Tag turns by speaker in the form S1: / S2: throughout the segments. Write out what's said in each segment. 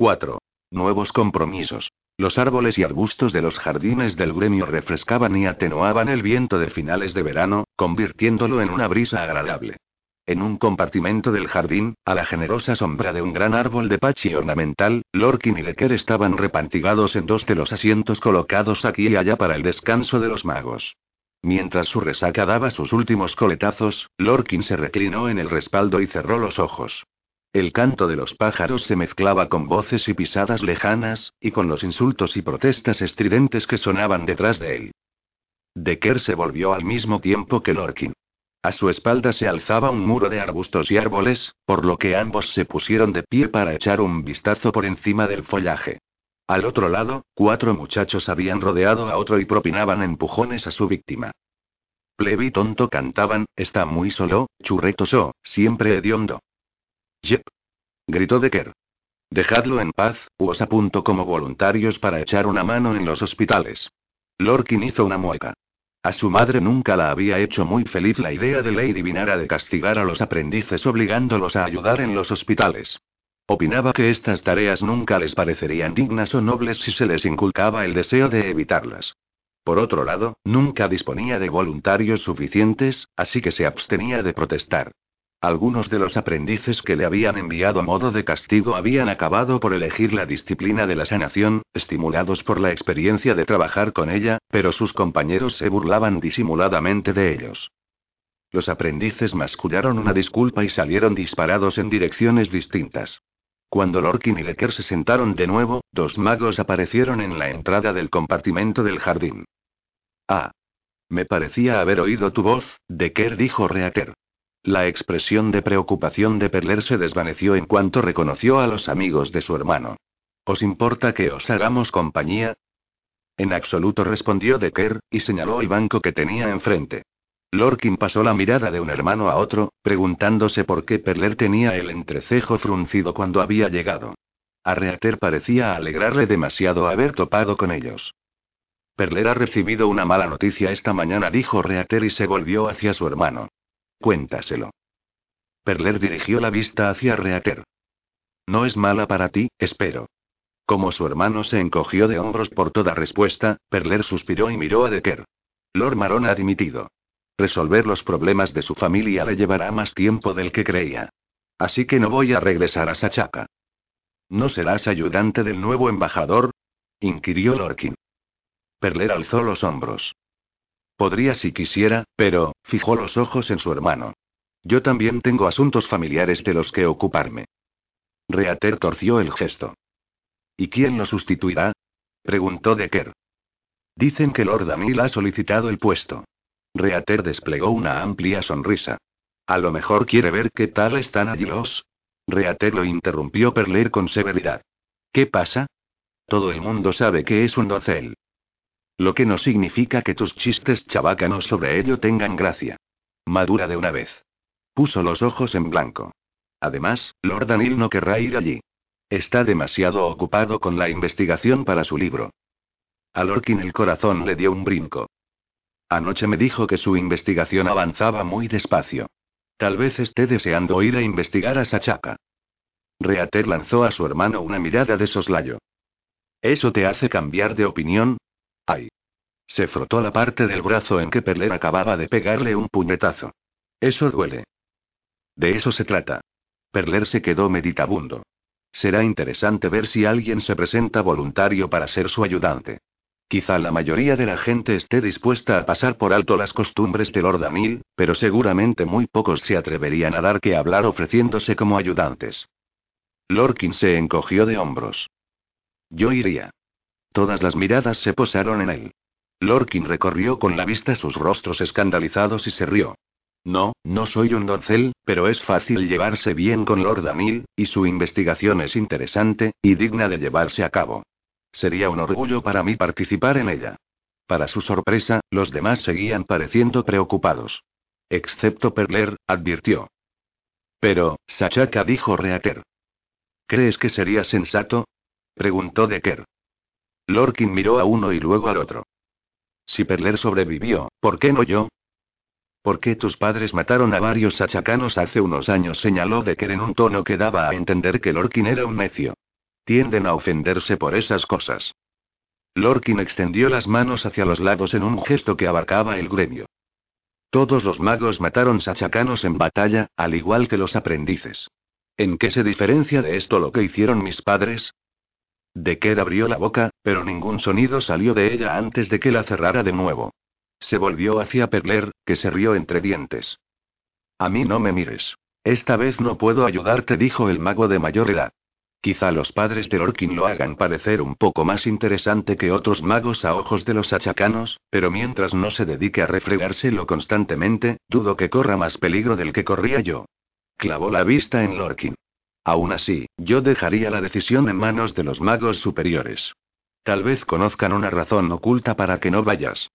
S1: 4. Nuevos compromisos. Los árboles y arbustos de los jardines del gremio refrescaban y atenuaban el viento de finales de verano, convirtiéndolo en una brisa agradable. En un compartimento del jardín, a la generosa sombra de un gran árbol de pachi ornamental, Lorkin y Lecker estaban repantigados en dos de los asientos colocados aquí y allá para el descanso de los magos. Mientras su resaca daba sus últimos coletazos, Lorkin se reclinó en el respaldo y cerró los ojos. El canto de los pájaros se mezclaba con voces y pisadas lejanas, y con los insultos y protestas estridentes que sonaban detrás de él. Decker se volvió al mismo tiempo que Lorkin. A su espalda se alzaba un muro de arbustos y árboles, por lo que ambos se pusieron de pie para echar un vistazo por encima del follaje. Al otro lado, cuatro muchachos habían rodeado a otro y propinaban empujones a su víctima. Plebi tonto cantaban, está muy solo, churretoso, siempre hediondo. Yep. Gritó Decker. Dejadlo en paz, o os apunto como voluntarios para echar una mano en los hospitales. Lorkin hizo una mueca. A su madre nunca la había hecho muy feliz la idea de Lady Vinara de castigar a los aprendices obligándolos a ayudar en los hospitales. Opinaba que estas tareas nunca les parecerían dignas o nobles si se les inculcaba el deseo de evitarlas. Por otro lado, nunca disponía de voluntarios suficientes, así que se abstenía de protestar. Algunos de los aprendices que le habían enviado a modo de castigo habían acabado por elegir la disciplina de la sanación, estimulados por la experiencia de trabajar con ella, pero sus compañeros se burlaban disimuladamente de ellos. Los aprendices mascullaron una disculpa y salieron disparados en direcciones distintas. Cuando Lorkin y Lecker se sentaron de nuevo, dos magos aparecieron en la entrada del compartimento del jardín. Ah. Me parecía haber oído tu voz, Decker dijo Reaker. La expresión de preocupación de Perler se desvaneció en cuanto reconoció a los amigos de su hermano. ¿Os importa que os hagamos compañía? En absoluto respondió Decker, y señaló el banco que tenía enfrente. Lorkin pasó la mirada de un hermano a otro, preguntándose por qué Perler tenía el entrecejo fruncido cuando había llegado. A Reater parecía alegrarle demasiado haber topado con ellos. Perler ha recibido una mala noticia esta mañana, dijo Reater y se volvió hacia su hermano. Cuéntaselo. Perler dirigió la vista hacia Reater. No es mala para ti, espero. Como su hermano se encogió de hombros por toda respuesta, Perler suspiró y miró a Decker. Lord Maron ha dimitido. Resolver los problemas de su familia le llevará más tiempo del que creía. Así que no voy a regresar a Sachaca. ¿No serás ayudante del nuevo embajador? inquirió Lorkin. Perler alzó los hombros. Podría si quisiera, pero, fijó los ojos en su hermano. Yo también tengo asuntos familiares de los que ocuparme. Reater torció el gesto. ¿Y quién lo sustituirá? preguntó Decker. Dicen que Lord Amil ha solicitado el puesto. Reater desplegó una amplia sonrisa. A lo mejor quiere ver qué tal están allí los. Reater lo interrumpió Perler con severidad. ¿Qué pasa? Todo el mundo sabe que es un docel. Lo que no significa que tus chistes chabacanos sobre ello tengan gracia. Madura de una vez. Puso los ojos en blanco. Además, Lord Daniel no querrá ir allí. Está demasiado ocupado con la investigación para su libro. A el corazón le dio un brinco. Anoche me dijo que su investigación avanzaba muy despacio. Tal vez esté deseando ir a investigar a Sachaca. Reater lanzó a su hermano una mirada de soslayo. ¿Eso te hace cambiar de opinión? Ay. Se frotó la parte del brazo en que Perler acababa de pegarle un puñetazo. Eso duele. De eso se trata. Perler se quedó meditabundo. Será interesante ver si alguien se presenta voluntario para ser su ayudante. Quizá la mayoría de la gente esté dispuesta a pasar por alto las costumbres de Lord Amil, pero seguramente muy pocos se atreverían a dar que hablar ofreciéndose como ayudantes. Lorkin se encogió de hombros. Yo iría. Todas las miradas se posaron en él. Lorkin recorrió con la vista sus rostros escandalizados y se rió. No, no soy un doncel, pero es fácil llevarse bien con Lord Anil, y su investigación es interesante, y digna de llevarse a cabo. Sería un orgullo para mí participar en ella. Para su sorpresa, los demás seguían pareciendo preocupados. Excepto Perler, advirtió. Pero, Sachaka dijo Reater. ¿Crees que sería sensato? preguntó Decker. Lorkin miró a uno y luego al otro. Si Perler sobrevivió, ¿por qué no yo? ¿Por qué tus padres mataron a varios sachacanos hace unos años? señaló Decker en un tono que daba a entender que Lorkin era un necio. Tienden a ofenderse por esas cosas. Lorkin extendió las manos hacia los lados en un gesto que abarcaba el gremio. Todos los magos mataron sachacanos en batalla, al igual que los aprendices. ¿En qué se diferencia de esto lo que hicieron mis padres? Decker abrió la boca, pero ningún sonido salió de ella antes de que la cerrara de nuevo. Se volvió hacia Perler, que se rió entre dientes. A mí no me mires. Esta vez no puedo ayudarte, dijo el mago de mayor edad. Quizá los padres de Lorkin lo hagan parecer un poco más interesante que otros magos a ojos de los achacanos, pero mientras no se dedique a refregárselo constantemente, dudo que corra más peligro del que corría yo. Clavó la vista en Lorkin. Aún así, yo dejaría la decisión en manos de los magos superiores. Tal vez conozcan una razón oculta para que no vayas.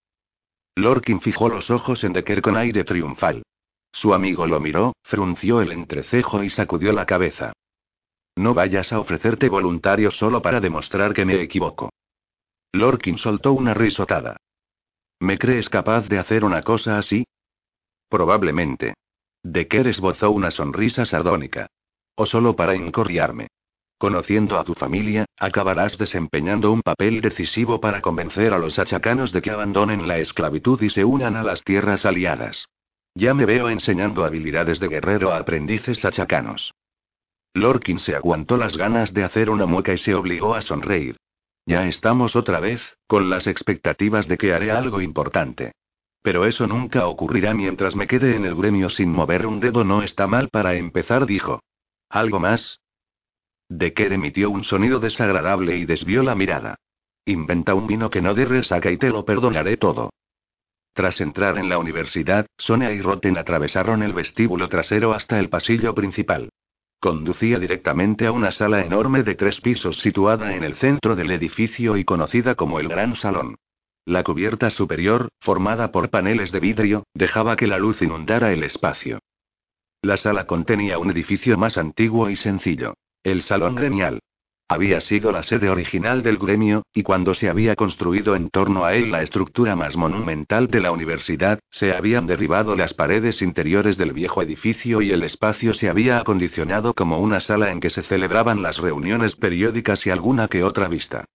S1: Lorkin fijó los ojos en Decker con aire triunfal. Su amigo lo miró, frunció el entrecejo y sacudió la cabeza. No vayas a ofrecerte voluntario solo para demostrar que me equivoco. Lorkin soltó una risotada. ¿Me crees capaz de hacer una cosa así? Probablemente. Decker esbozó una sonrisa sardónica. O solo para incorriarme. Conociendo a tu familia, acabarás desempeñando un papel decisivo para convencer a los achacanos de que abandonen la esclavitud y se unan a las tierras aliadas. Ya me veo enseñando habilidades de guerrero a aprendices achacanos. Lorkin se aguantó las ganas de hacer una mueca y se obligó a sonreír. Ya estamos otra vez, con las expectativas de que haré algo importante. Pero eso nunca ocurrirá mientras me quede en el gremio sin mover un dedo. No está mal para empezar, dijo. ¿Algo más? Decker emitió un sonido desagradable y desvió la mirada. Inventa un vino que no dé resaca y te lo perdonaré todo. Tras entrar en la universidad, Sonia y Roten atravesaron el vestíbulo trasero hasta el pasillo principal. Conducía directamente a una sala enorme de tres pisos situada en el centro del edificio y conocida como el Gran Salón. La cubierta superior, formada por paneles de vidrio, dejaba que la luz inundara el espacio. La sala contenía un edificio más antiguo y sencillo. El salón gremial. Había sido la sede original del gremio, y cuando se había construido en torno a él la estructura más monumental de la universidad, se habían derribado las paredes interiores del viejo edificio y el espacio se había acondicionado como una sala en que se celebraban las reuniones periódicas y alguna que otra vista.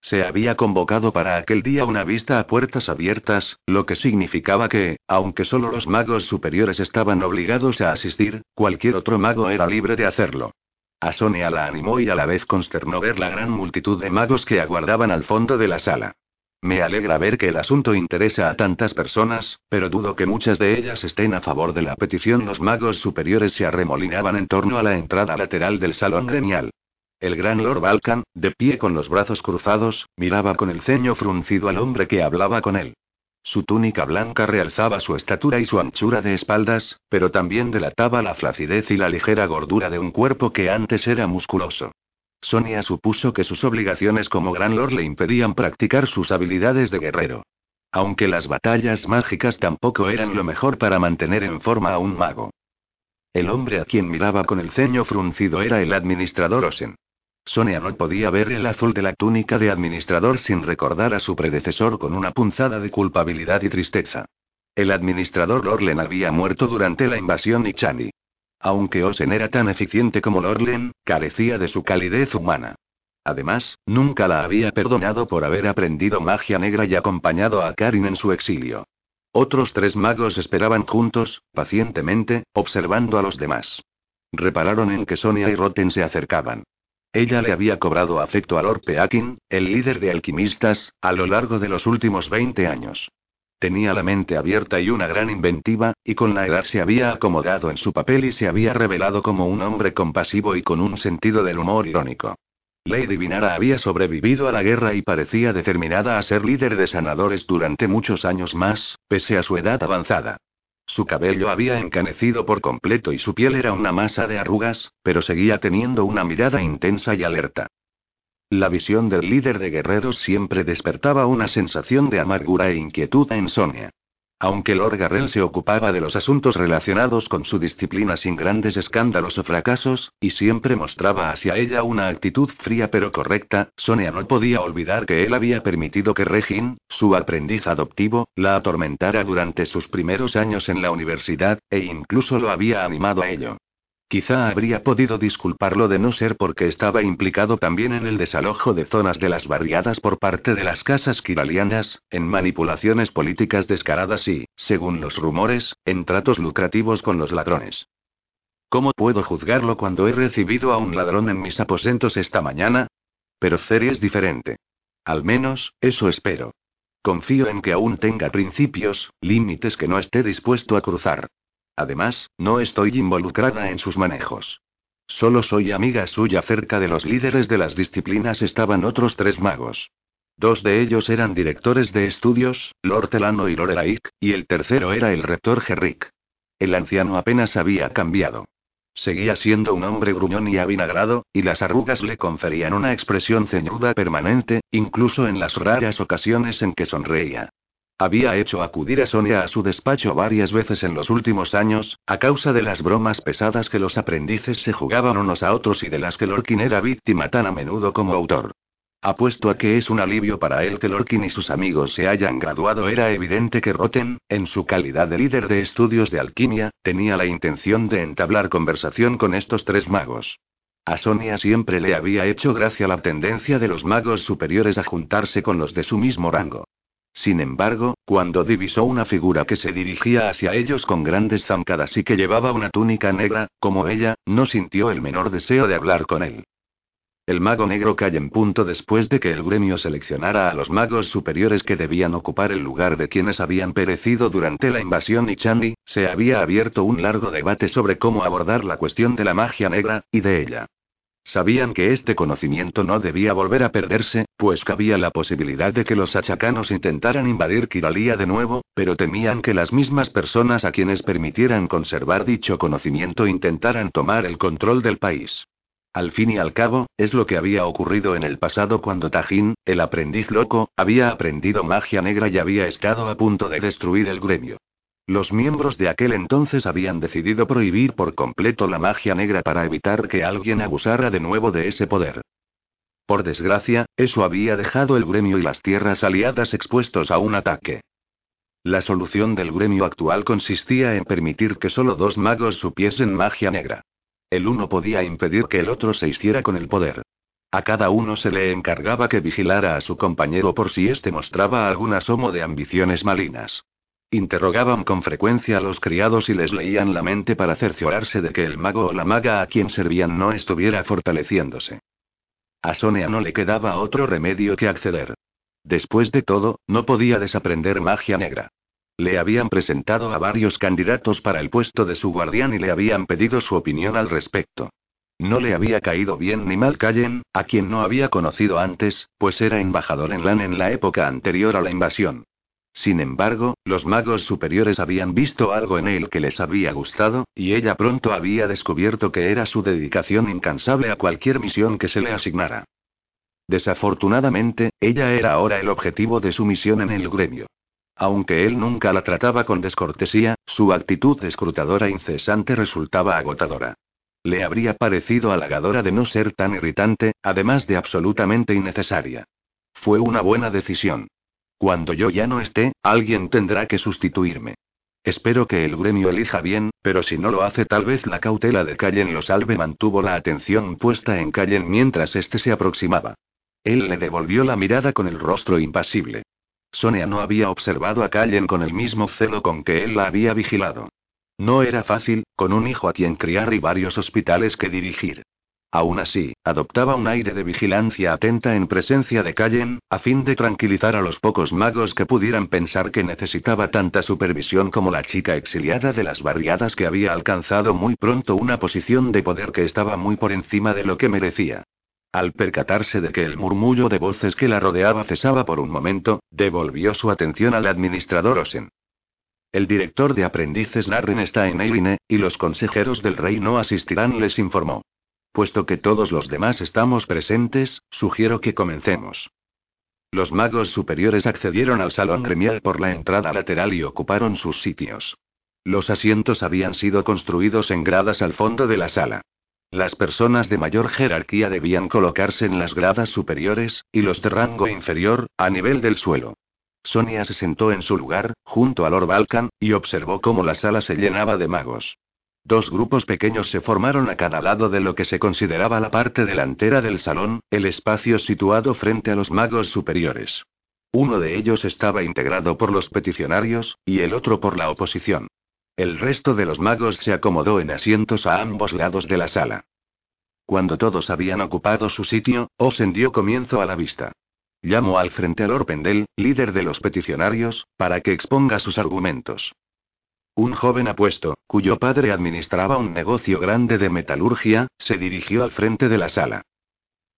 S1: Se había convocado para aquel día una vista a puertas abiertas, lo que significaba que, aunque solo los magos superiores estaban obligados a asistir, cualquier otro mago era libre de hacerlo. A Sonia la animó y a la vez consternó ver la gran multitud de magos que aguardaban al fondo de la sala. Me alegra ver que el asunto interesa a tantas personas, pero dudo que muchas de ellas estén a favor de la petición. Los magos superiores se arremolinaban en torno a la entrada lateral del salón gremial. El gran Lord Balkan, de pie con los brazos cruzados, miraba con el ceño fruncido al hombre que hablaba con él. Su túnica blanca realzaba su estatura y su anchura de espaldas, pero también delataba la flacidez y la ligera gordura de un cuerpo que antes era musculoso. Sonia supuso que sus obligaciones como Gran Lord le impedían practicar sus habilidades de guerrero. Aunque las batallas mágicas tampoco eran lo mejor para mantener en forma a un mago. El hombre a quien miraba con el ceño fruncido era el administrador Osen. Sonia no podía ver el azul de la túnica de administrador sin recordar a su predecesor con una punzada de culpabilidad y tristeza. El administrador Lorlen había muerto durante la invasión Ichani. Aunque Osen era tan eficiente como Lorlen, carecía de su calidez humana. Además, nunca la había perdonado por haber aprendido magia negra y acompañado a Karin en su exilio. Otros tres magos esperaban juntos, pacientemente, observando a los demás. Repararon en que Sonia y Roten se acercaban. Ella le había cobrado afecto a Lord Peakin, el líder de alquimistas, a lo largo de los últimos 20 años. Tenía la mente abierta y una gran inventiva, y con la edad se había acomodado en su papel y se había revelado como un hombre compasivo y con un sentido del humor irónico. Lady Vinara había sobrevivido a la guerra y parecía determinada a ser líder de sanadores durante muchos años más, pese a su edad avanzada. Su cabello había encanecido por completo y su piel era una masa de arrugas, pero seguía teniendo una mirada intensa y alerta. La visión del líder de guerreros siempre despertaba una sensación de amargura e inquietud en Sonia. Aunque Lord Garrel se ocupaba de los asuntos relacionados con su disciplina sin grandes escándalos o fracasos, y siempre mostraba hacia ella una actitud fría pero correcta, Sonia no podía olvidar que él había permitido que Regin, su aprendiz adoptivo, la atormentara durante sus primeros años en la universidad, e incluso lo había animado a ello. Quizá habría podido disculparlo de no ser porque estaba implicado también en el desalojo de zonas de las barriadas por parte de las casas kiralianas, en manipulaciones políticas descaradas y, según los rumores, en tratos lucrativos con los ladrones. ¿Cómo puedo juzgarlo cuando he recibido a un ladrón en mis aposentos esta mañana? Pero Ceri es diferente. Al menos, eso espero. Confío en que aún tenga principios, límites que no esté dispuesto a cruzar. Además, no estoy involucrada en sus manejos. Solo soy amiga suya cerca de los líderes de las disciplinas estaban otros tres magos. Dos de ellos eran directores de estudios, Lord Telano y Lorelaik, y el tercero era el rector Herrick. El anciano apenas había cambiado. Seguía siendo un hombre gruñón y avinagrado, y las arrugas le conferían una expresión ceñuda permanente, incluso en las raras ocasiones en que sonreía. Había hecho acudir a Sonia a su despacho varias veces en los últimos años, a causa de las bromas pesadas que los aprendices se jugaban unos a otros y de las que Lorkin era víctima tan a menudo como autor. Apuesto a que es un alivio para él que Lorkin y sus amigos se hayan graduado. Era evidente que Roten, en su calidad de líder de estudios de alquimia, tenía la intención de entablar conversación con estos tres magos. A Sonia siempre le había hecho gracia la tendencia de los magos superiores a juntarse con los de su mismo rango. Sin embargo, cuando divisó una figura que se dirigía hacia ellos con grandes zancadas y que llevaba una túnica negra, como ella, no sintió el menor deseo de hablar con él. El mago negro cayó en punto después de que el gremio seleccionara a los magos superiores que debían ocupar el lugar de quienes habían perecido durante la invasión y Chandi, se había abierto un largo debate sobre cómo abordar la cuestión de la magia negra, y de ella. Sabían que este conocimiento no debía volver a perderse, pues cabía la posibilidad de que los achacanos intentaran invadir Kiralia de nuevo, pero temían que las mismas personas a quienes permitieran conservar dicho conocimiento intentaran tomar el control del país. Al fin y al cabo, es lo que había ocurrido en el pasado cuando Tajin, el aprendiz loco, había aprendido magia negra y había estado a punto de destruir el gremio. Los miembros de aquel entonces habían decidido prohibir por completo la magia negra para evitar que alguien abusara de nuevo de ese poder. Por desgracia, eso había dejado el gremio y las tierras aliadas expuestos a un ataque. La solución del gremio actual consistía en permitir que solo dos magos supiesen magia negra. El uno podía impedir que el otro se hiciera con el poder. A cada uno se le encargaba que vigilara a su compañero por si éste mostraba algún asomo de ambiciones malignas. Interrogaban con frecuencia a los criados y les leían la mente para cerciorarse de que el mago o la maga a quien servían no estuviera fortaleciéndose. A Sonia no le quedaba otro remedio que acceder. Después de todo, no podía desaprender magia negra. Le habían presentado a varios candidatos para el puesto de su guardián y le habían pedido su opinión al respecto. No le había caído bien ni mal Callen, a quien no había conocido antes, pues era embajador en LAN en la época anterior a la invasión. Sin embargo, los magos superiores habían visto algo en él que les había gustado, y ella pronto había descubierto que era su dedicación incansable a cualquier misión que se le asignara. Desafortunadamente, ella era ahora el objetivo de su misión en el gremio. Aunque él nunca la trataba con descortesía, su actitud escrutadora incesante resultaba agotadora. Le habría parecido halagadora de no ser tan irritante, además de absolutamente innecesaria. Fue una buena decisión. Cuando yo ya no esté, alguien tendrá que sustituirme. Espero que el gremio elija bien, pero si no lo hace tal vez la cautela de Callen lo salve. Mantuvo la atención puesta en Callen mientras éste se aproximaba. Él le devolvió la mirada con el rostro impasible. Sonia no había observado a Callen con el mismo celo con que él la había vigilado. No era fácil, con un hijo a quien criar y varios hospitales que dirigir. Aún así, adoptaba un aire de vigilancia atenta en presencia de Callen, a fin de tranquilizar a los pocos magos que pudieran pensar que necesitaba tanta supervisión como la chica exiliada de las barriadas que había alcanzado muy pronto una posición de poder que estaba muy por encima de lo que merecía. Al percatarse de que el murmullo de voces que la rodeaba cesaba por un momento, devolvió su atención al administrador Osen. El director de aprendices Narren está en Eirine, y los consejeros del rey no asistirán, les informó. Puesto que todos los demás estamos presentes, sugiero que comencemos. Los magos superiores accedieron al salón gremial por la entrada lateral y ocuparon sus sitios. Los asientos habían sido construidos en gradas al fondo de la sala. Las personas de mayor jerarquía debían colocarse en las gradas superiores, y los de rango inferior, a nivel del suelo. Sonia se sentó en su lugar, junto a Lord Balkan, y observó cómo la sala se llenaba de magos. Dos grupos pequeños se formaron a cada lado de lo que se consideraba la parte delantera del salón, el espacio situado frente a los magos superiores. Uno de ellos estaba integrado por los peticionarios, y el otro por la oposición. El resto de los magos se acomodó en asientos a ambos lados de la sala. Cuando todos habían ocupado su sitio, Osen dio comienzo a la vista. Llamó al frente a Lord Pendel, líder de los peticionarios, para que exponga sus argumentos. Un joven apuesto, cuyo padre administraba un negocio grande de metalurgia, se dirigió al frente de la sala.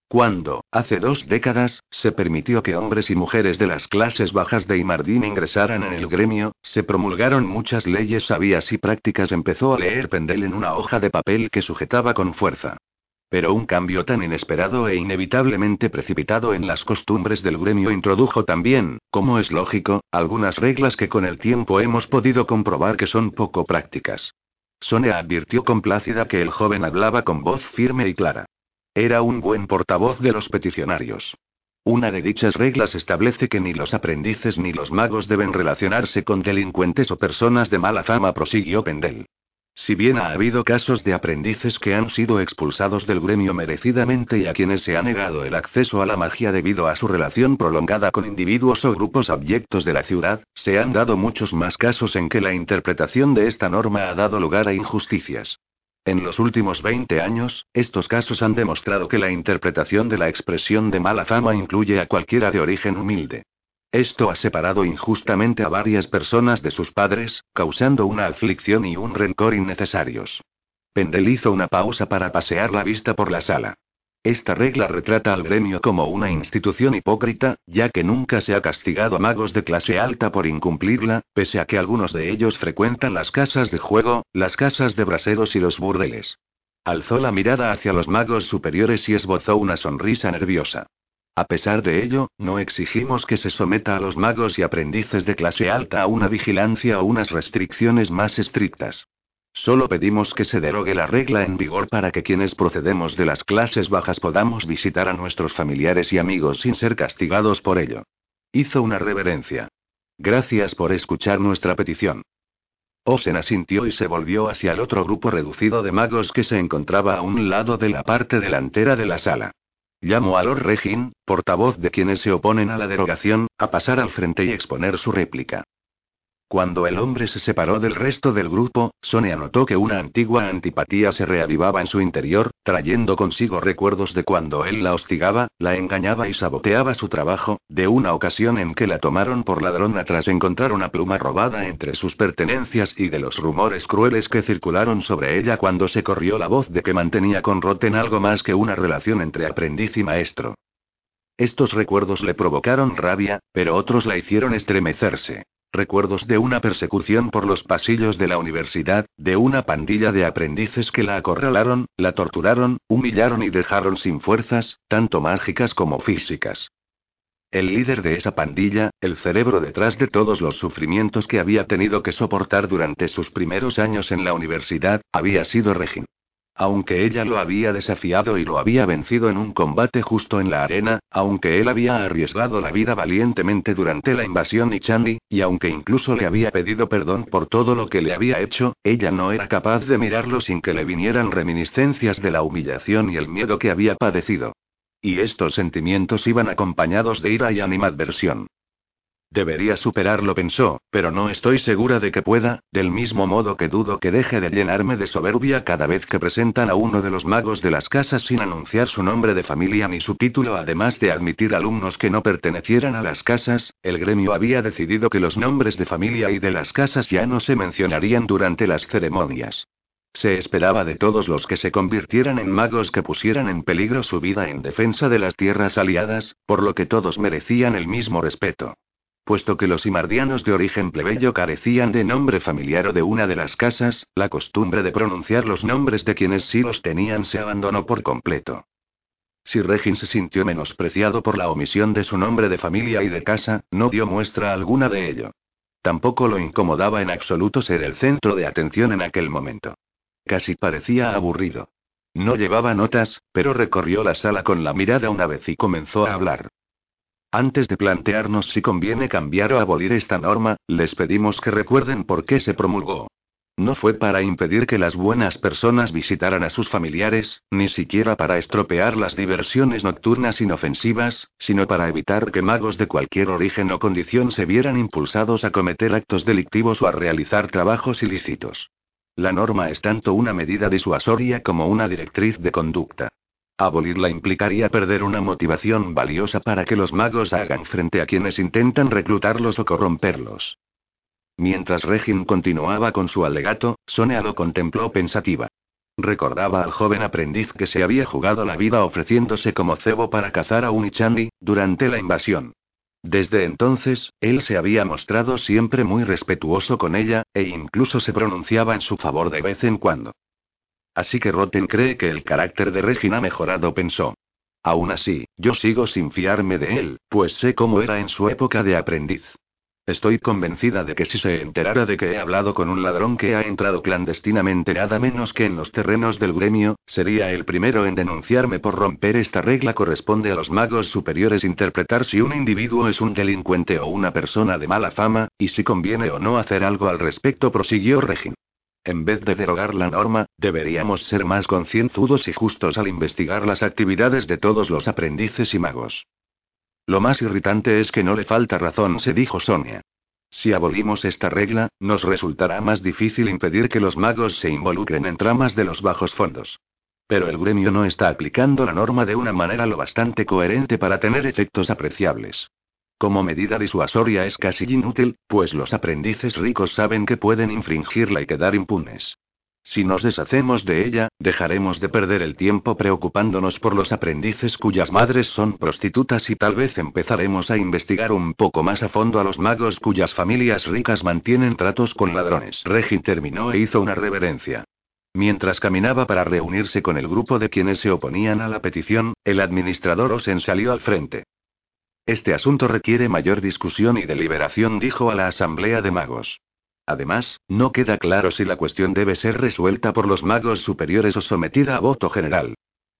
S1: Cuando, hace dos décadas, se permitió que hombres y mujeres de las clases bajas de Imardín ingresaran en el gremio, se promulgaron muchas leyes sabias y prácticas. Empezó a leer Pendel en una hoja de papel que sujetaba con fuerza. Pero un cambio tan inesperado e inevitablemente precipitado en las costumbres del gremio introdujo también, como es lógico, algunas reglas que con el tiempo hemos podido comprobar que son poco prácticas. Sonia advirtió complácida que el joven hablaba con voz firme y clara. Era un buen portavoz de los peticionarios. Una de dichas reglas establece que ni los aprendices ni los magos deben relacionarse con delincuentes o personas de mala fama, prosiguió Pendel. Si bien ha habido casos de aprendices que han sido expulsados del gremio merecidamente y a quienes se ha negado el acceso a la magia debido a su relación prolongada con individuos o grupos abyectos de la ciudad, se han dado muchos más casos en que la interpretación de esta norma ha dado lugar a injusticias. En los últimos 20 años, estos casos han demostrado que la interpretación de la expresión de mala fama incluye a cualquiera de origen humilde. Esto ha separado injustamente a varias personas de sus padres, causando una aflicción y un rencor innecesarios. Pendel hizo una pausa para pasear la vista por la sala. Esta regla retrata al gremio como una institución hipócrita, ya que nunca se ha castigado a magos de clase alta por incumplirla, pese a que algunos de ellos frecuentan las casas de juego, las casas de braseros y los burdeles. Alzó la mirada hacia los magos superiores y esbozó una sonrisa nerviosa. A pesar de ello, no exigimos que se someta a los magos y aprendices de clase alta a una vigilancia o unas restricciones más estrictas. Solo pedimos que se derogue la regla en vigor para que quienes procedemos de las clases bajas podamos visitar a nuestros familiares y amigos sin ser castigados por ello. Hizo una reverencia. Gracias por escuchar nuestra petición. Osen asintió y se volvió hacia el otro grupo reducido de magos que se encontraba a un lado de la parte delantera de la sala. Llamó a Lord Regin, portavoz de quienes se oponen a la derogación, a pasar al frente y exponer su réplica. Cuando el hombre se separó del resto del grupo, Sonia notó que una antigua antipatía se reavivaba en su interior, trayendo consigo recuerdos de cuando él la hostigaba, la engañaba y saboteaba su trabajo, de una ocasión en que la tomaron por ladrona tras encontrar una pluma robada entre sus pertenencias y de los rumores crueles que circularon sobre ella cuando se corrió la voz de que mantenía con Roten algo más que una relación entre aprendiz y maestro. Estos recuerdos le provocaron rabia, pero otros la hicieron estremecerse. Recuerdos de una persecución por los pasillos de la universidad, de una pandilla de aprendices que la acorralaron, la torturaron, humillaron y dejaron sin fuerzas, tanto mágicas como físicas. El líder de esa pandilla, el cerebro detrás de todos los sufrimientos que había tenido que soportar durante sus primeros años en la universidad, había sido Regin. Aunque ella lo había desafiado y lo había vencido en un combate justo en la arena, aunque él había arriesgado la vida valientemente durante la invasión Ichandi, y aunque incluso le había pedido perdón por todo lo que le había hecho, ella no era capaz de mirarlo sin que le vinieran reminiscencias de la humillación y el miedo que había padecido. Y estos sentimientos iban acompañados de ira y animadversión. Debería superarlo, pensó, pero no estoy segura de que pueda, del mismo modo que dudo que deje de llenarme de soberbia cada vez que presentan a uno de los magos de las casas sin anunciar su nombre de familia ni su título, además de admitir alumnos que no pertenecieran a las casas, el gremio había decidido que los nombres de familia y de las casas ya no se mencionarían durante las ceremonias. Se esperaba de todos los que se convirtieran en magos que pusieran en peligro su vida en defensa de las tierras aliadas, por lo que todos merecían el mismo respeto. Puesto que los imardianos de origen plebeyo carecían de nombre familiar o de una de las casas, la costumbre de pronunciar los nombres de quienes sí los tenían se abandonó por completo. Si Regin se sintió menospreciado por la omisión de su nombre de familia y de casa, no dio muestra alguna de ello. Tampoco lo incomodaba en absoluto ser el centro de atención en aquel momento. Casi parecía aburrido. No llevaba notas, pero recorrió la sala con la mirada una vez y comenzó a hablar. Antes de plantearnos si conviene cambiar o abolir esta norma, les pedimos que recuerden por qué se promulgó. No fue para impedir que las buenas personas visitaran a sus familiares, ni siquiera para estropear las diversiones nocturnas inofensivas, sino para evitar que magos de cualquier origen o condición se vieran impulsados a cometer actos delictivos o a realizar trabajos ilícitos. La norma es tanto una medida disuasoria como una directriz de conducta. Abolirla implicaría perder una motivación valiosa para que los magos hagan frente a quienes intentan reclutarlos o corromperlos. Mientras Regin continuaba con su alegato, Sonea lo contempló pensativa. Recordaba al joven aprendiz que se había jugado la vida ofreciéndose como cebo para cazar a Unichandi, durante la invasión. Desde entonces, él se había mostrado siempre muy respetuoso con ella, e incluso se pronunciaba en su favor de vez en cuando. Así que Roten cree que el carácter de Regina ha mejorado, pensó. Aún así, yo sigo sin fiarme de él, pues sé cómo era en su época de aprendiz. Estoy convencida de que si se enterara de que he hablado con un ladrón que ha entrado clandestinamente nada menos que en los terrenos del gremio, sería el primero en denunciarme por romper esta regla. Corresponde a los magos superiores interpretar si un individuo es un delincuente o una persona de mala fama, y si conviene o no hacer algo al respecto, prosiguió Regin. En vez de derogar la norma, deberíamos ser más concienzudos y justos al investigar las actividades de todos los aprendices y magos. Lo más irritante es que no le falta razón, se dijo Sonia. Si abolimos esta regla, nos resultará más difícil impedir que los magos se involucren en tramas de los bajos fondos. Pero el gremio no está aplicando la norma de una manera lo bastante coherente para tener efectos apreciables. Como medida disuasoria es casi inútil, pues los aprendices ricos saben que pueden infringirla y quedar impunes. Si nos deshacemos de ella, dejaremos de perder el tiempo preocupándonos por los aprendices cuyas madres son prostitutas y tal vez empezaremos a investigar un poco más a fondo a los magos cuyas familias ricas mantienen tratos con ladrones. Regi terminó e hizo una reverencia. Mientras caminaba para reunirse con el grupo de quienes se oponían a la petición, el administrador Osen salió al frente. Este asunto requiere mayor discusión y deliberación, dijo a la Asamblea de Magos. Además, no queda claro si la cuestión debe ser resuelta por los magos superiores o sometida a voto general.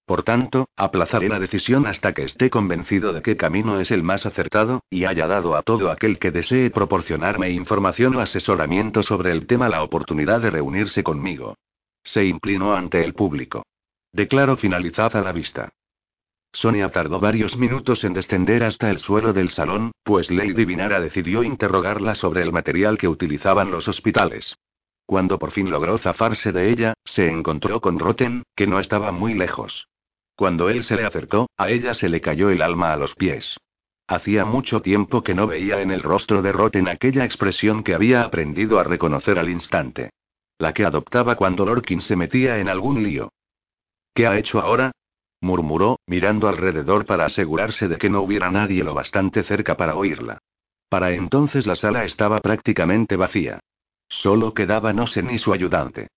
S1: Por tanto, aplazaré la decisión hasta que esté convencido de qué camino es el más acertado, y haya dado a todo aquel que desee proporcionarme información o asesoramiento sobre el tema la oportunidad de reunirse conmigo. Se inclinó ante el público. Declaro finalizada la vista. Sonia tardó varios minutos en descender hasta el suelo del salón, pues Lady Vinara decidió interrogarla sobre el material que utilizaban los hospitales. Cuando por fin logró zafarse de ella, se encontró con Roten, que no estaba muy lejos. Cuando él se le acercó, a ella se le cayó el alma a los pies. Hacía mucho tiempo que no veía en el rostro de Roten aquella expresión que había aprendido a reconocer al instante. La que adoptaba cuando Lorkin se metía en algún lío. ¿Qué ha hecho ahora? Murmuró, mirando alrededor para asegurarse de que no hubiera nadie lo bastante cerca para oírla. Para entonces la sala estaba prácticamente vacía. Solo quedaba Nosen y su ayudante.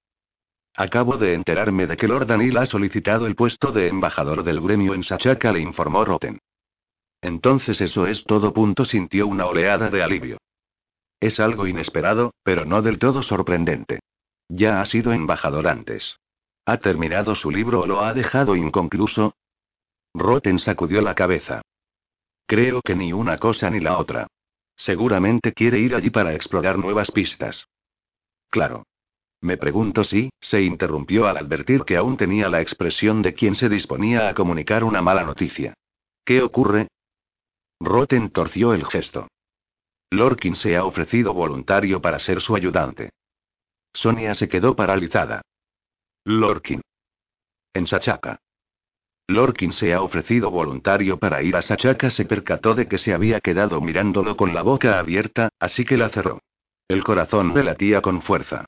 S1: Acabo de enterarme de que Lord Anil ha solicitado el puesto de embajador del gremio en Sachaka, le informó Roten. Entonces eso es todo. Punto sintió una oleada de alivio. Es algo inesperado, pero no del todo sorprendente. Ya ha sido embajador antes. ¿Ha terminado su libro o lo ha dejado inconcluso? Roten sacudió la cabeza. Creo que ni una cosa ni la otra. Seguramente quiere ir allí para explorar nuevas pistas. Claro. Me pregunto si, se interrumpió al advertir que aún tenía la expresión de quien se disponía a comunicar una mala noticia. ¿Qué ocurre? Roten torció el gesto. Lorkin se ha ofrecido voluntario para ser su ayudante. Sonia se quedó paralizada. Lorkin. En Sachaka. Lorkin se ha ofrecido voluntario para ir a Sachaka. Se percató de que se había quedado mirándolo con la boca abierta, así que la cerró. El corazón le latía con fuerza.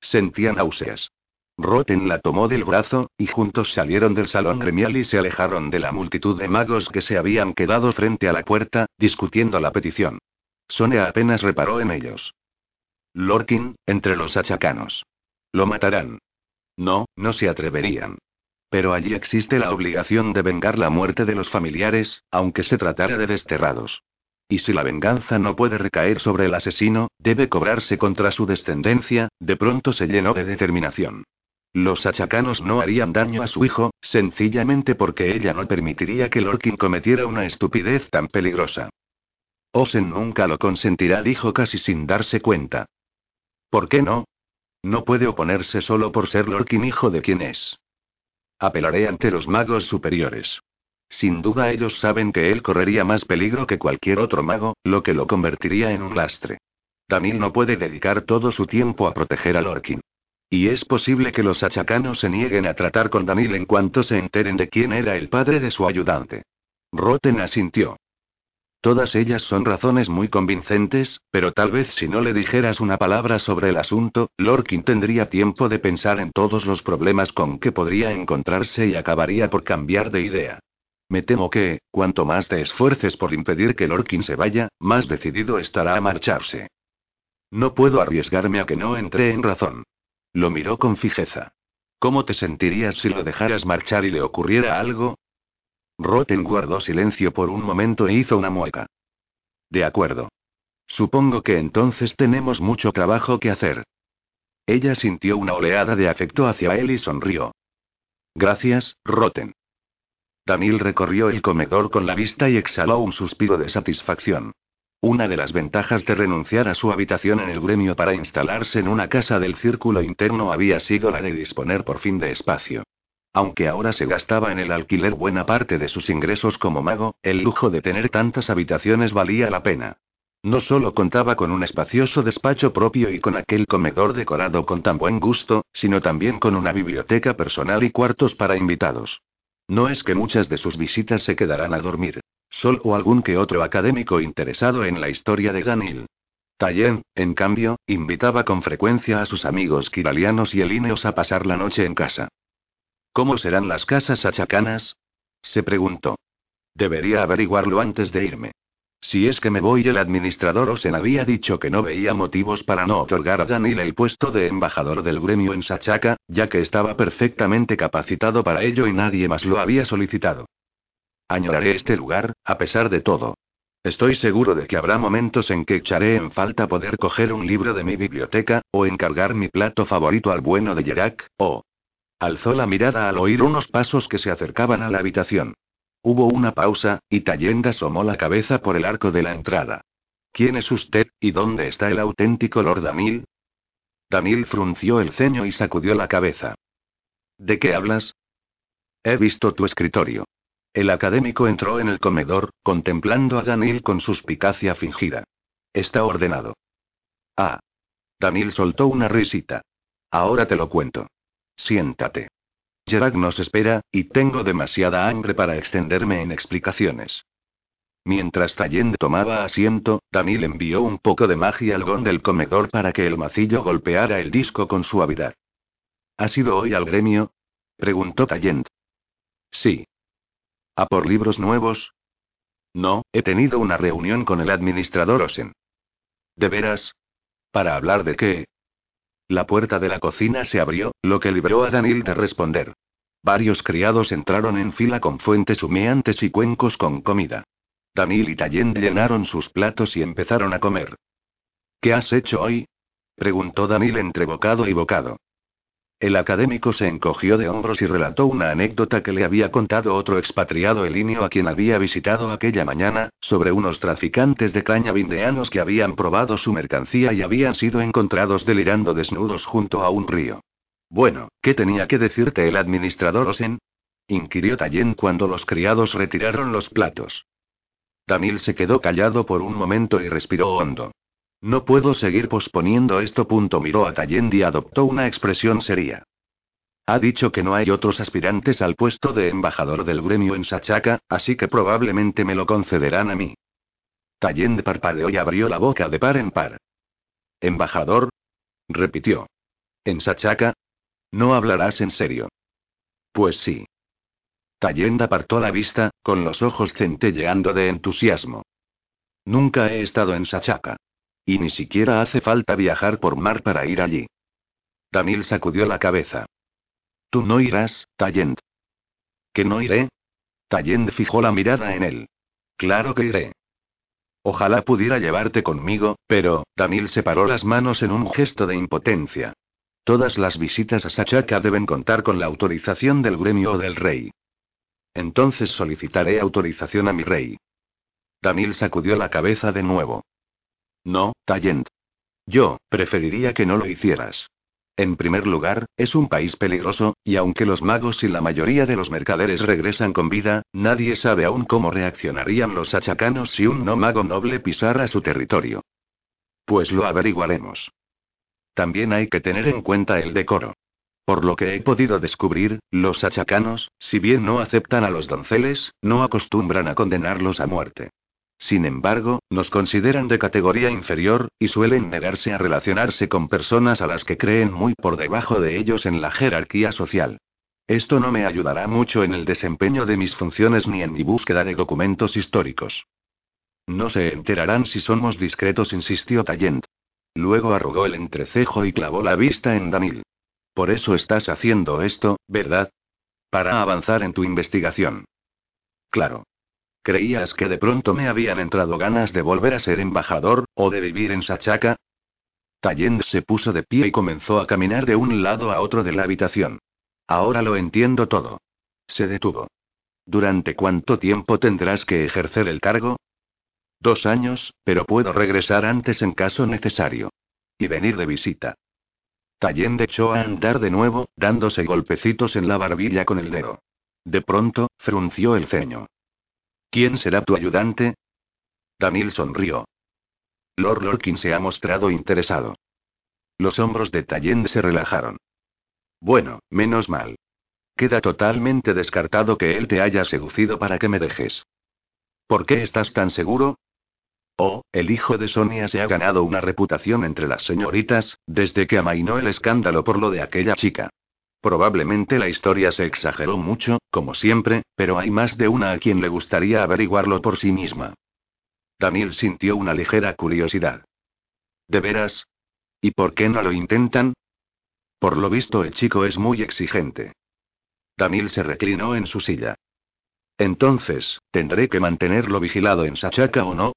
S1: Sentía náuseas. Roten la tomó del brazo, y juntos salieron del salón gremial y se alejaron de la multitud de magos que se habían quedado frente a la puerta, discutiendo la petición. Sonia apenas reparó en ellos. Lorkin, entre los achacanos. Lo matarán. No, no se atreverían. Pero allí existe la obligación de vengar la muerte de los familiares, aunque se tratara de desterrados. Y si la venganza no puede recaer sobre el asesino, debe cobrarse contra su descendencia, de pronto se llenó de determinación. Los achacanos no harían daño a su hijo, sencillamente porque ella no permitiría que Lorkin cometiera una estupidez tan peligrosa. Osen nunca lo consentirá, dijo casi sin darse cuenta. ¿Por qué no? No puede oponerse solo por ser Lorkin hijo de quien es. Apelaré ante los magos superiores. Sin duda ellos saben que él correría más peligro que cualquier otro mago, lo que lo convertiría en un lastre. Danil no puede dedicar todo su tiempo a proteger a Lorkin. Y es posible que los achacanos se nieguen a tratar con Danil en cuanto se enteren de quién era el padre de su ayudante. Roten asintió. Todas ellas son razones muy convincentes, pero tal vez si no le dijeras una palabra sobre el asunto, Lorkin tendría tiempo de pensar en todos los problemas con que podría encontrarse y acabaría por cambiar de idea. Me temo que, cuanto más te esfuerces por impedir que Lorkin se vaya, más decidido estará a marcharse. No puedo arriesgarme a que no entre en razón. Lo miró con fijeza. ¿Cómo te sentirías si lo dejaras marchar y le ocurriera algo? Roten guardó silencio por un momento e hizo una mueca. De acuerdo. Supongo que entonces tenemos mucho trabajo que hacer. Ella sintió una oleada de afecto hacia él y sonrió. Gracias, Roten. Daniel recorrió el comedor con la vista y exhaló un suspiro de satisfacción. Una de las ventajas de renunciar a su habitación en el gremio para instalarse en una casa del círculo interno había sido la de disponer por fin de espacio. Aunque ahora se gastaba en el alquiler buena parte de sus ingresos como mago, el lujo de tener tantas habitaciones valía la pena. No solo contaba con un espacioso despacho propio y con aquel comedor decorado con tan buen gusto, sino también con una biblioteca personal y cuartos para invitados. No es que muchas de sus visitas se quedaran a dormir. Sol o algún que otro académico interesado en la historia de Daniel. Tayen, en cambio, invitaba con frecuencia a sus amigos kiralianos y elíneos a pasar la noche en casa. ¿Cómo serán las casas achacanas? se preguntó. Debería averiguarlo antes de irme. Si es que me voy, el administrador Osen había dicho que no veía motivos para no otorgar a Daniel el puesto de embajador del gremio en Sachaca, ya que estaba perfectamente capacitado para ello y nadie más lo había solicitado. Añoraré este lugar, a pesar de todo. Estoy seguro de que habrá momentos en que echaré en falta poder coger un libro de mi biblioteca, o encargar mi plato favorito al bueno de Yerak, o Alzó la mirada al oír unos pasos que se acercaban a la habitación. Hubo una pausa, y Tallenda asomó la cabeza por el arco de la entrada. ¿Quién es usted, y dónde está el auténtico Lord Damil? Damil frunció el ceño y sacudió la cabeza. ¿De qué hablas? He visto tu escritorio. El académico entró en el comedor, contemplando a Danil con suspicacia fingida. Está ordenado. Ah. Danil soltó una risita. Ahora te lo cuento. Siéntate. Gerard nos espera, y tengo demasiada hambre para extenderme en explicaciones. Mientras Tallend tomaba asiento, Daniel envió un poco de magia al gón del comedor para que el macillo golpeara el disco con suavidad. ¿Has ido hoy al gremio? preguntó Tallend. Sí. ¿A por libros nuevos? No, he tenido una reunión con el administrador Osen. ¿De veras? ¿Para hablar de qué? La puerta de la cocina se abrió, lo que libró a Daniel de responder. Varios criados entraron en fila con fuentes humeantes y cuencos con comida. Daniel y Tallend llenaron sus platos y empezaron a comer. ¿Qué has hecho hoy? preguntó Daniel entre bocado y bocado. El académico se encogió de hombros y relató una anécdota que le había contado otro expatriado elinio a quien había visitado aquella mañana, sobre unos traficantes de caña vindeanos que habían probado su mercancía y habían sido encontrados delirando desnudos junto a un río. Bueno, ¿qué tenía que decirte el administrador Osen? inquirió Tallen cuando los criados retiraron los platos. Daniel se quedó callado por un momento y respiró hondo. No puedo seguir posponiendo esto. Punto miró a Tallend y adoptó una expresión seria. Ha dicho que no hay otros aspirantes al puesto de embajador del gremio en Sachaca, así que probablemente me lo concederán a mí. Tallend parpadeó y abrió la boca de par en par. ¿Embajador? repitió. ¿En Sachaca? No hablarás en serio. Pues sí. Tallend apartó la vista, con los ojos centelleando de entusiasmo. Nunca he estado en Sachaka. Y ni siquiera hace falta viajar por mar para ir allí. Daniel sacudió la cabeza. Tú no irás, Tallent. ¿Que no iré? Tallent fijó la mirada en él. Claro que iré. Ojalá pudiera llevarte conmigo, pero, Daniel separó las manos en un gesto de impotencia. Todas las visitas a Sachaka deben contar con la autorización del gremio o del rey. Entonces solicitaré autorización a mi rey. Daniel sacudió la cabeza de nuevo. No, Tallent. Yo, preferiría que no lo hicieras. En primer lugar, es un país peligroso, y aunque los magos y la mayoría de los mercaderes regresan con vida, nadie sabe aún cómo reaccionarían los achacanos si un no mago noble pisara su territorio. Pues lo averiguaremos. También hay que tener en cuenta el decoro. Por lo que he podido descubrir, los achacanos, si bien no aceptan a los donceles, no acostumbran a condenarlos a muerte. Sin embargo, nos consideran de categoría inferior, y suelen negarse a relacionarse con personas a las que creen muy por debajo de ellos en la jerarquía social. Esto no me ayudará mucho en el desempeño de mis funciones ni en mi búsqueda de documentos históricos. No se enterarán si somos discretos, insistió Tallent. Luego arrugó el entrecejo y clavó la vista en Danil. Por eso estás haciendo esto, ¿verdad? Para avanzar en tu investigación. Claro. ¿Creías que de pronto me habían entrado ganas de volver a ser embajador, o de vivir en Sachaca? Tallend se puso de pie y comenzó a caminar de un lado a otro de la habitación. Ahora lo entiendo todo. Se detuvo. ¿Durante cuánto tiempo tendrás que ejercer el cargo? Dos años, pero puedo regresar antes en caso necesario. Y venir de visita. Tallend echó a andar de nuevo, dándose golpecitos en la barbilla con el dedo. De pronto, frunció el ceño. ¿Quién será tu ayudante? Daniel sonrió. Lord Lorkin se ha mostrado interesado. Los hombros de Tallend se relajaron. Bueno, menos mal. Queda totalmente descartado que él te haya seducido para que me dejes. ¿Por qué estás tan seguro? Oh, el hijo de Sonia se ha ganado una reputación entre las señoritas, desde que amainó el escándalo por lo de aquella chica. Probablemente la historia se exageró mucho, como siempre, pero hay más de una a quien le gustaría averiguarlo por sí misma. Daniel sintió una ligera curiosidad. ¿De veras? ¿Y por qué no lo intentan? Por lo visto el chico es muy exigente. Daniel se reclinó en su silla. Entonces, ¿tendré que mantenerlo vigilado en Sachaca o no?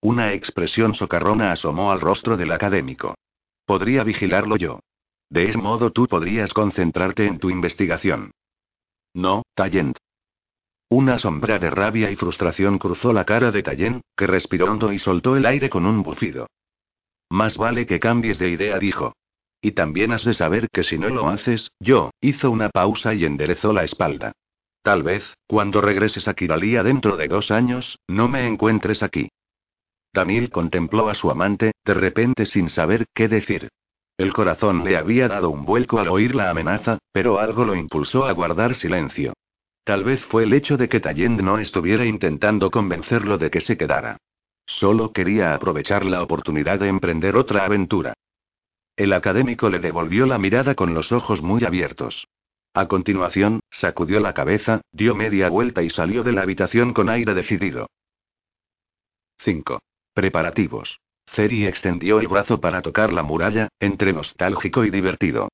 S1: Una expresión socarrona asomó al rostro del académico. Podría vigilarlo yo. De ese modo tú podrías concentrarte en tu investigación. No, Tallent. Una sombra de rabia y frustración cruzó la cara de Tallent, que respiró hondo y soltó el aire con un bufido. Más vale que cambies de idea, dijo. Y también has de saber que si no lo haces, yo, hizo una pausa y enderezó la espalda. Tal vez, cuando regreses a Kiralia dentro de dos años, no me encuentres aquí. Daniel contempló a su amante, de repente sin saber qué decir. El corazón le había dado un vuelco al oír la amenaza, pero algo lo impulsó a guardar silencio. Tal vez fue el hecho de que Tallend no estuviera intentando convencerlo de que se quedara. Solo quería aprovechar la oportunidad de emprender otra aventura. El académico le devolvió la mirada con los ojos muy abiertos. A continuación, sacudió la cabeza, dio media vuelta y salió de la habitación con aire decidido. 5. Preparativos. Ceri extendió el brazo para tocar la muralla, entre nostálgico y divertido.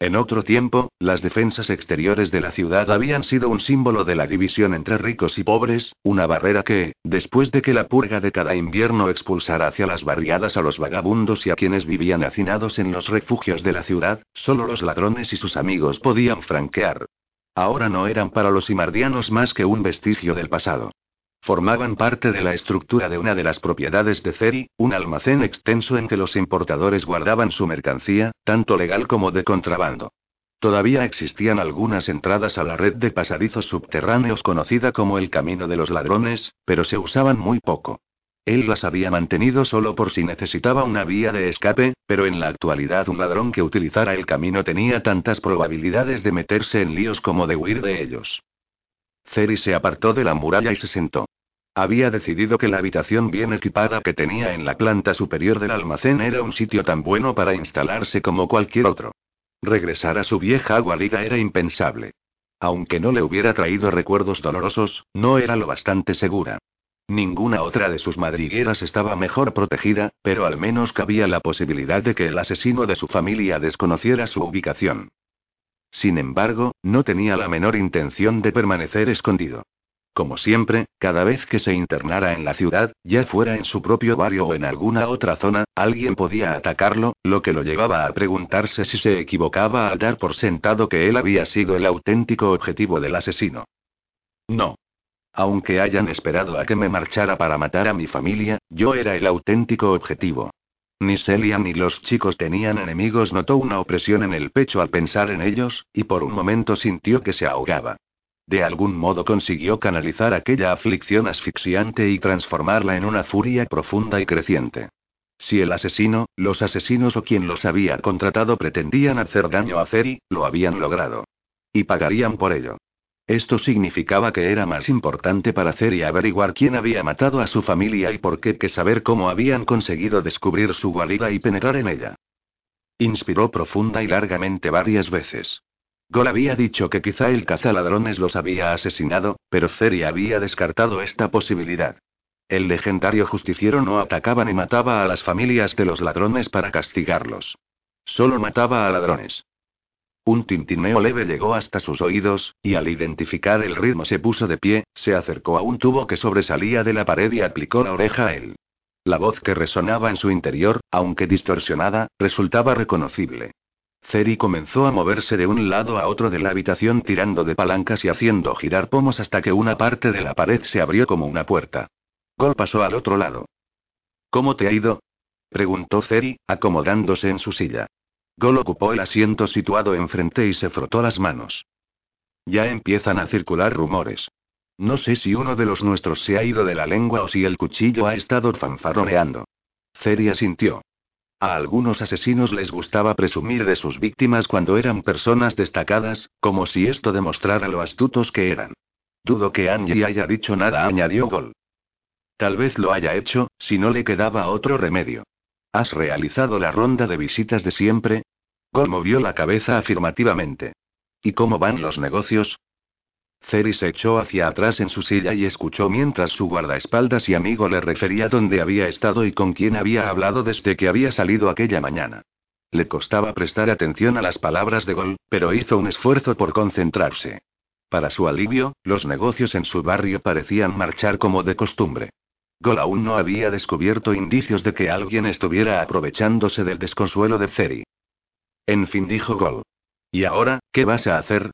S1: En otro tiempo, las defensas exteriores de la ciudad habían sido un símbolo de la división entre ricos y pobres, una barrera que, después de que la purga de cada invierno expulsara hacia las barriadas a los vagabundos y a quienes vivían hacinados en los refugios de la ciudad, solo los ladrones y sus amigos podían franquear. Ahora no eran para los imardianos más que un vestigio del pasado. Formaban parte de la estructura de una de las propiedades de Ceri, un almacén extenso en que los importadores guardaban su mercancía, tanto legal como de contrabando. Todavía existían algunas entradas a la red de pasadizos subterráneos conocida como el Camino de los Ladrones, pero se usaban muy poco. Él las había mantenido solo por si necesitaba una vía de escape, pero en la actualidad un ladrón que utilizara el camino tenía tantas probabilidades de meterse en líos como de huir de ellos. Ceri se apartó de la muralla y se sentó. Había decidido que la habitación bien equipada que tenía en la planta superior del almacén era un sitio tan bueno para instalarse como cualquier otro. Regresar a su vieja guarida era impensable. Aunque no le hubiera traído recuerdos dolorosos, no era lo bastante segura. Ninguna otra de sus madrigueras estaba mejor protegida, pero al menos cabía la posibilidad de que el asesino de su familia desconociera su ubicación. Sin embargo, no tenía la menor intención de permanecer escondido. Como siempre, cada vez que se internara en la ciudad, ya fuera en su propio barrio o en alguna otra zona, alguien podía atacarlo, lo que lo llevaba a preguntarse si se equivocaba al dar por sentado que él había sido el auténtico objetivo del asesino. No. Aunque hayan esperado a que me marchara para matar a mi familia, yo era el auténtico objetivo. Ni Celia ni los chicos tenían enemigos, notó una opresión en el pecho al pensar en ellos, y por un momento sintió que se ahogaba. De algún modo consiguió canalizar aquella aflicción asfixiante y transformarla en una furia profunda y creciente. Si el asesino, los asesinos o quien los había contratado pretendían hacer daño a Ceri, lo habían logrado. Y pagarían por ello. Esto significaba que era más importante para Ceri averiguar quién había matado a su familia y por qué que saber cómo habían conseguido descubrir su guarida y penetrar en ella. Inspiró profunda y largamente varias veces. Gol había dicho que quizá el cazaladrones los había asesinado, pero Ceri había descartado esta posibilidad. El legendario justiciero no atacaba ni mataba a las familias de los ladrones para castigarlos. Solo mataba a ladrones. Un tintineo leve llegó hasta sus oídos, y al identificar el ritmo se puso de pie, se acercó a un tubo que sobresalía de la pared y aplicó la oreja a él. La voz que resonaba en su interior, aunque distorsionada, resultaba reconocible. Ceri comenzó a moverse de un lado a otro de la habitación tirando de palancas y haciendo girar pomos hasta que una parte de la pared se abrió como una puerta. Gol pasó al otro lado. ¿Cómo te ha ido? preguntó Ceri, acomodándose en su silla. Gol ocupó el asiento situado enfrente y se frotó las manos. Ya empiezan a circular rumores. No sé si uno de los nuestros se ha ido de la lengua o si el cuchillo ha estado fanfarroneando. Ceri asintió. A algunos asesinos les gustaba presumir de sus víctimas cuando eran personas destacadas, como si esto demostrara lo astutos que eran. Dudo que Angie haya dicho nada, añadió Gol. Tal vez lo haya hecho, si no le quedaba otro remedio. ¿Has realizado la ronda de visitas de siempre? Gol movió la cabeza afirmativamente. ¿Y cómo van los negocios? Ceri se echó hacia atrás en su silla y escuchó mientras su guardaespaldas y amigo le refería dónde había estado y con quién había hablado desde que había salido aquella mañana. Le costaba prestar atención a las palabras de Gol, pero hizo un esfuerzo por concentrarse. Para su alivio, los negocios en su barrio parecían marchar como de costumbre. Gol aún no había descubierto indicios de que alguien estuviera aprovechándose del desconsuelo de Ceri. En fin, dijo Gol. ¿Y ahora, qué vas a hacer?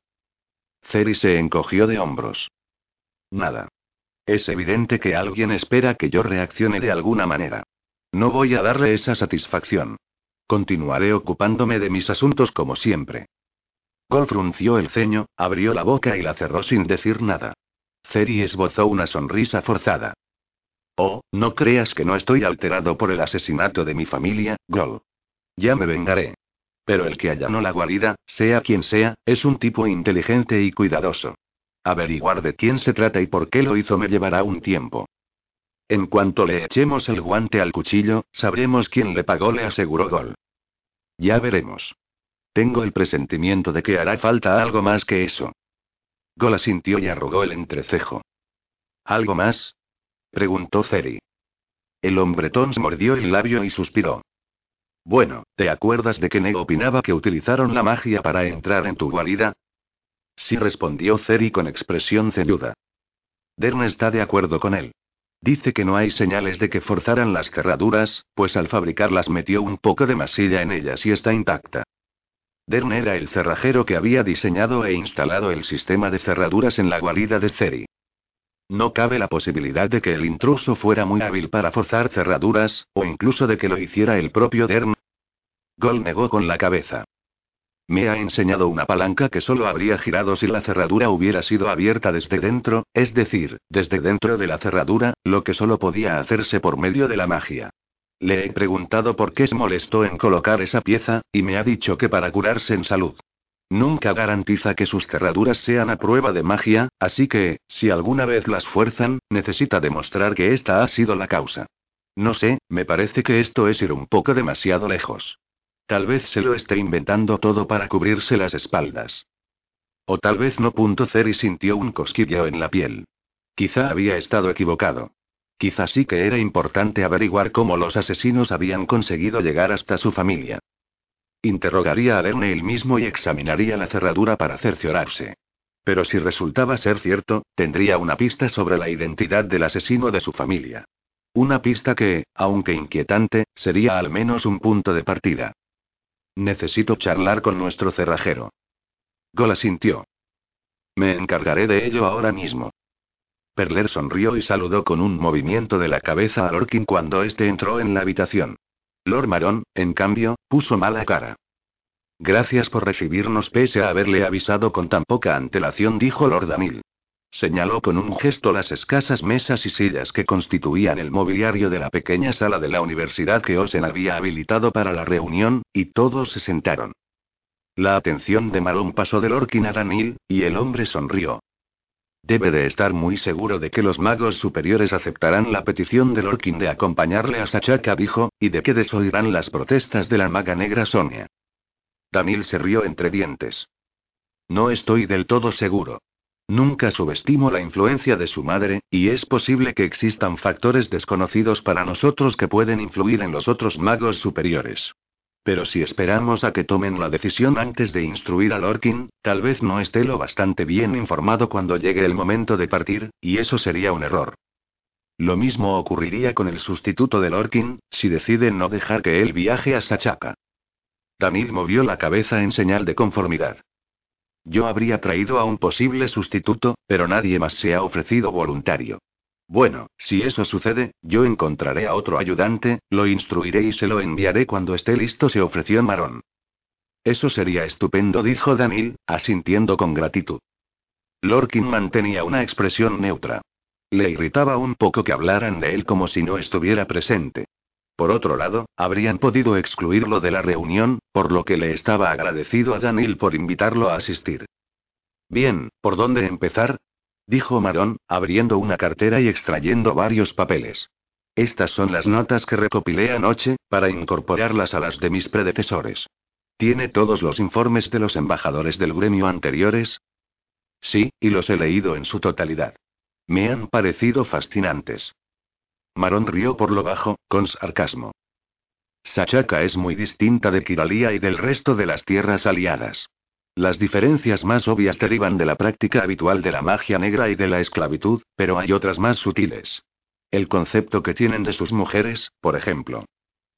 S1: Ceri se encogió de hombros. Nada. Es evidente que alguien espera que yo reaccione de alguna manera. No voy a darle esa satisfacción. Continuaré ocupándome de mis asuntos como siempre. Gol frunció el ceño, abrió la boca y la cerró sin decir nada. Ceri esbozó una sonrisa forzada. Oh, no creas que no estoy alterado por el asesinato de mi familia, Gol. Ya me vengaré. Pero el que allanó la guarida, sea quien sea, es un tipo inteligente y cuidadoso. Averiguar de quién se trata y por qué lo hizo me llevará un tiempo. En cuanto le echemos el guante al cuchillo, sabremos quién le pagó, le aseguró Gol. Ya veremos. Tengo el presentimiento de que hará falta algo más que eso. Gol asintió y arrugó el entrecejo. ¿Algo más? preguntó Ceri. El hombretón mordió el labio y suspiró. Bueno, ¿te acuerdas de que Neo opinaba que utilizaron la magia para entrar en tu guarida? Sí, respondió Ceri con expresión ceñuda. Dern está de acuerdo con él. Dice que no hay señales de que forzaran las cerraduras, pues al fabricarlas metió un poco de masilla en ellas y está intacta. Dern era el cerrajero que había diseñado e instalado el sistema de cerraduras en la guarida de Ceri. No cabe la posibilidad de que el intruso fuera muy hábil para forzar cerraduras, o incluso de que lo hiciera el propio Dern. Gol negó con la cabeza. Me ha enseñado una palanca que solo habría girado si la cerradura hubiera sido abierta desde dentro, es decir, desde dentro de la cerradura, lo que solo podía hacerse por medio de la magia. Le he preguntado por qué se molestó en colocar esa pieza, y me ha dicho que para curarse en salud. Nunca garantiza que sus cerraduras sean a prueba de magia, así que, si alguna vez las fuerzan, necesita demostrar que esta ha sido la causa. No sé, me parece que esto es ir un poco demasiado lejos. Tal vez se lo esté inventando todo para cubrirse las espaldas. O tal vez no. Y sintió un cosquilleo en la piel. Quizá había estado equivocado. Quizás sí que era importante averiguar cómo los asesinos habían conseguido llegar hasta su familia. Interrogaría a Lerne él mismo y examinaría la cerradura para cerciorarse. Pero si resultaba ser cierto, tendría una pista sobre la identidad del asesino de su familia. Una pista que, aunque inquietante, sería al menos un punto de partida. Necesito charlar con nuestro cerrajero. Gola sintió. Me encargaré de ello ahora mismo. Perler sonrió y saludó con un movimiento de la cabeza a Lorkin cuando éste entró en la habitación. Lord Maron, en cambio, puso mala cara. Gracias por recibirnos pese a haberle avisado con tan poca antelación, dijo Lord Danil. Señaló con un gesto las escasas mesas y sillas que constituían el mobiliario de la pequeña sala de la universidad que Osen había habilitado para la reunión, y todos se sentaron. La atención de Maron pasó de Lorkin a Danil, y el hombre sonrió. Debe de estar muy seguro de que los magos superiores aceptarán la petición de Lorkin de acompañarle a Sachaka, dijo, y de que desoirán las protestas de la maga negra Sonia. Danil se rió entre dientes. No estoy del todo seguro. Nunca subestimo la influencia de su madre, y es posible que existan factores desconocidos para nosotros que pueden influir en los otros magos superiores. Pero si esperamos a que tomen la decisión antes de instruir a Lorkin, tal vez no esté lo bastante bien informado cuando llegue el momento de partir, y eso sería un error. Lo mismo ocurriría con el sustituto de Lorkin, si deciden no dejar que él viaje a Sachaka. Danil movió la cabeza en señal de conformidad. Yo habría traído a un posible sustituto, pero nadie más se ha ofrecido voluntario. Bueno, si eso sucede, yo encontraré a otro ayudante, lo instruiré y se lo enviaré cuando esté listo, se ofreció Marón. Eso sería estupendo, dijo Danil, asintiendo con gratitud. Lorkin mantenía una expresión neutra. Le irritaba un poco que hablaran de él como si no estuviera presente. Por otro lado, habrían podido excluirlo de la reunión, por lo que le estaba agradecido a Danil por invitarlo a asistir. Bien, ¿por dónde empezar? Dijo Marón, abriendo una cartera y extrayendo varios papeles. Estas son las notas que recopilé anoche, para incorporarlas a las de mis predecesores. ¿Tiene todos los informes de los embajadores del gremio anteriores? Sí, y los he leído en su totalidad. Me han parecido fascinantes. Marón rió por lo bajo, con sarcasmo. Sachaka es muy distinta de Kiralia y del resto de las tierras aliadas. Las diferencias más obvias derivan de la práctica habitual de la magia negra y de la esclavitud, pero hay otras más sutiles. El concepto que tienen de sus mujeres, por ejemplo.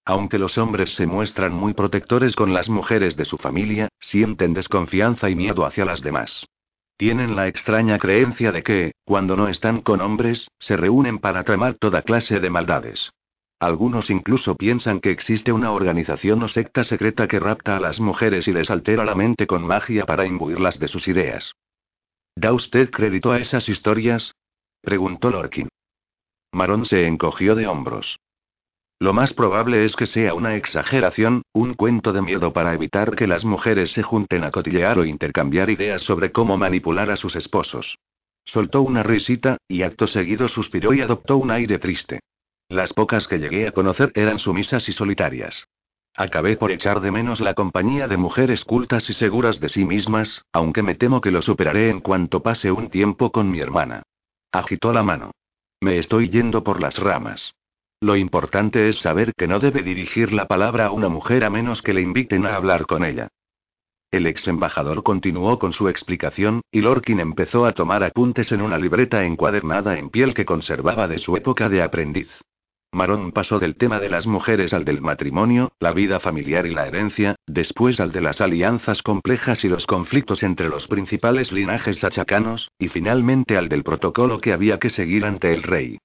S1: Aunque los hombres se muestran muy protectores con las mujeres de su familia, sienten desconfianza y miedo hacia las demás. Tienen la extraña creencia de que, cuando no están con hombres, se reúnen para tramar toda clase de maldades. Algunos incluso piensan que existe una organización o secta secreta que rapta a las mujeres y les altera la mente con magia para imbuirlas de sus ideas. ¿Da usted crédito a esas historias? preguntó Lorkin. Marón se encogió de hombros. Lo más probable es que sea una exageración, un cuento de miedo para evitar que las mujeres se junten a cotillear o intercambiar ideas sobre cómo manipular a sus esposos. Soltó una risita, y acto seguido suspiró y adoptó un aire triste. Las pocas que llegué a conocer eran sumisas y solitarias. Acabé por echar de menos la compañía de mujeres cultas y seguras de sí mismas, aunque me temo que lo superaré en cuanto pase un tiempo con mi hermana. Agitó la mano. Me estoy yendo por las ramas. Lo importante es saber que no debe dirigir la palabra a una mujer a menos que le inviten a hablar con ella. El ex embajador continuó con su explicación, y Lorkin empezó a tomar apuntes en una libreta encuadernada en piel que conservaba de su época de aprendiz. Marón pasó del tema de las mujeres al del matrimonio, la vida familiar y la herencia, después al de las alianzas complejas y los conflictos entre los principales linajes sachacanos, y finalmente al del protocolo que había que seguir ante el rey.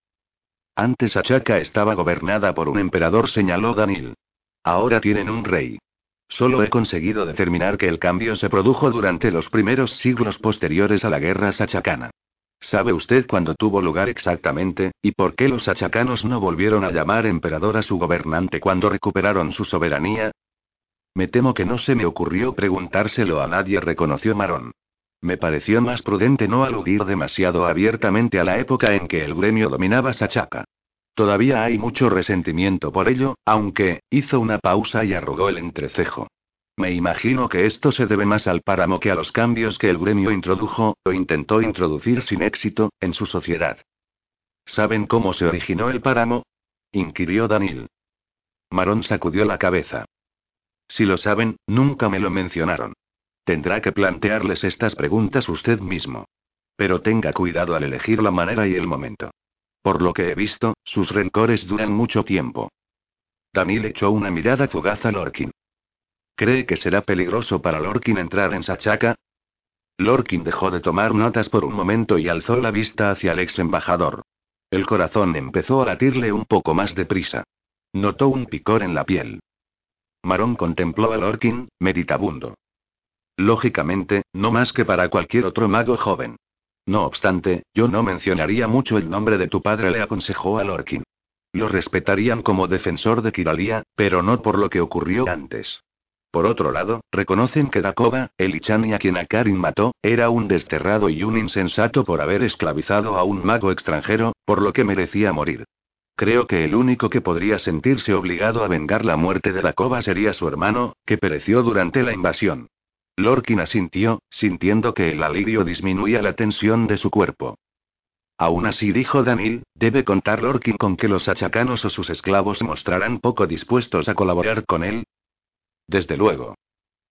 S1: Antes Achaka estaba gobernada por un emperador, señaló Danil. Ahora tienen un rey. Solo he conseguido determinar que el cambio se produjo durante los primeros siglos posteriores a la guerra sachacana. ¿Sabe usted cuándo tuvo lugar exactamente, y por qué los sachacanos no volvieron a llamar emperador a su gobernante cuando recuperaron su soberanía? Me temo que no se me ocurrió preguntárselo a nadie, reconoció Marón. Me pareció más prudente no aludir demasiado abiertamente a la época en que el gremio dominaba Sachaka. Todavía hay mucho resentimiento por ello, aunque, hizo una pausa y arrugó el entrecejo. Me imagino que esto se debe más al páramo que a los cambios que el gremio introdujo, o intentó introducir sin éxito, en su sociedad. ¿Saben cómo se originó el páramo? inquirió Daniel. Marón sacudió la cabeza. Si lo saben, nunca me lo mencionaron. Tendrá que plantearles estas preguntas usted mismo. Pero tenga cuidado al elegir la manera y el momento. Por lo que he visto, sus rencores duran mucho tiempo. Daniel echó una mirada fugaz a Lorkin. ¿Cree que será peligroso para Lorkin entrar en Sachaca? Lorkin dejó de tomar notas por un momento y alzó la vista hacia el ex embajador. El corazón empezó a latirle un poco más deprisa. Notó un picor en la piel. Marón contempló a Lorkin, meditabundo. Lógicamente, no más que para cualquier otro mago joven. No obstante, yo no mencionaría mucho el nombre de tu padre, le aconsejó a Lorkin. Lo respetarían como defensor de Kiralia, pero no por lo que ocurrió antes. Por otro lado, reconocen que Dakova, el Ichani a quien Akarin mató, era un desterrado y un insensato por haber esclavizado a un mago extranjero, por lo que merecía morir. Creo que el único que podría sentirse obligado a vengar la muerte de Dakova sería su hermano, que pereció durante la invasión. Lorkin asintió, sintiendo que el alivio disminuía la tensión de su cuerpo. Aún así, dijo Danil, debe contar Lorkin con que los achacanos o sus esclavos mostrarán poco dispuestos a colaborar con él, desde luego.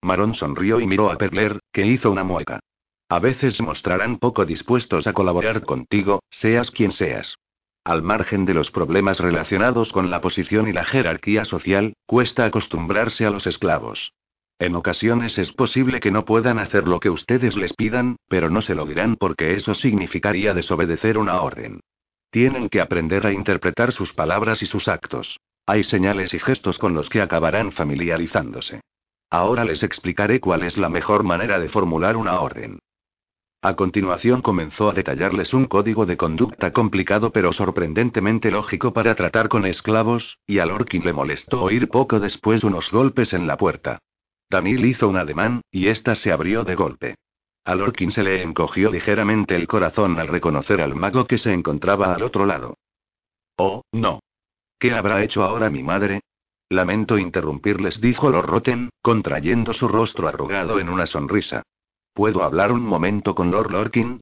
S1: Marón sonrió y miró a Perler, que hizo una mueca. A veces mostrarán poco dispuestos a colaborar contigo, seas quien seas. Al margen de los problemas relacionados con la posición y la jerarquía social, cuesta acostumbrarse a los esclavos. En ocasiones es posible que no puedan hacer lo que ustedes les pidan, pero no se lo dirán porque eso significaría desobedecer una orden. Tienen que aprender a interpretar sus palabras y sus actos. Hay señales y gestos con los que acabarán familiarizándose. Ahora les explicaré cuál es la mejor manera de formular una orden. A continuación comenzó a detallarles un código de conducta complicado pero sorprendentemente lógico para tratar con esclavos, y a Lorkin le molestó oír poco después unos golpes en la puerta. Daniel hizo un ademán, y ésta se abrió de golpe. A Lorkin se le encogió ligeramente el corazón al reconocer al mago que se encontraba al otro lado. Oh, no. ¿Qué habrá hecho ahora mi madre? Lamento interrumpirles, dijo Lord Roten, contrayendo su rostro arrugado en una sonrisa. ¿Puedo hablar un momento con Lord Lorkin?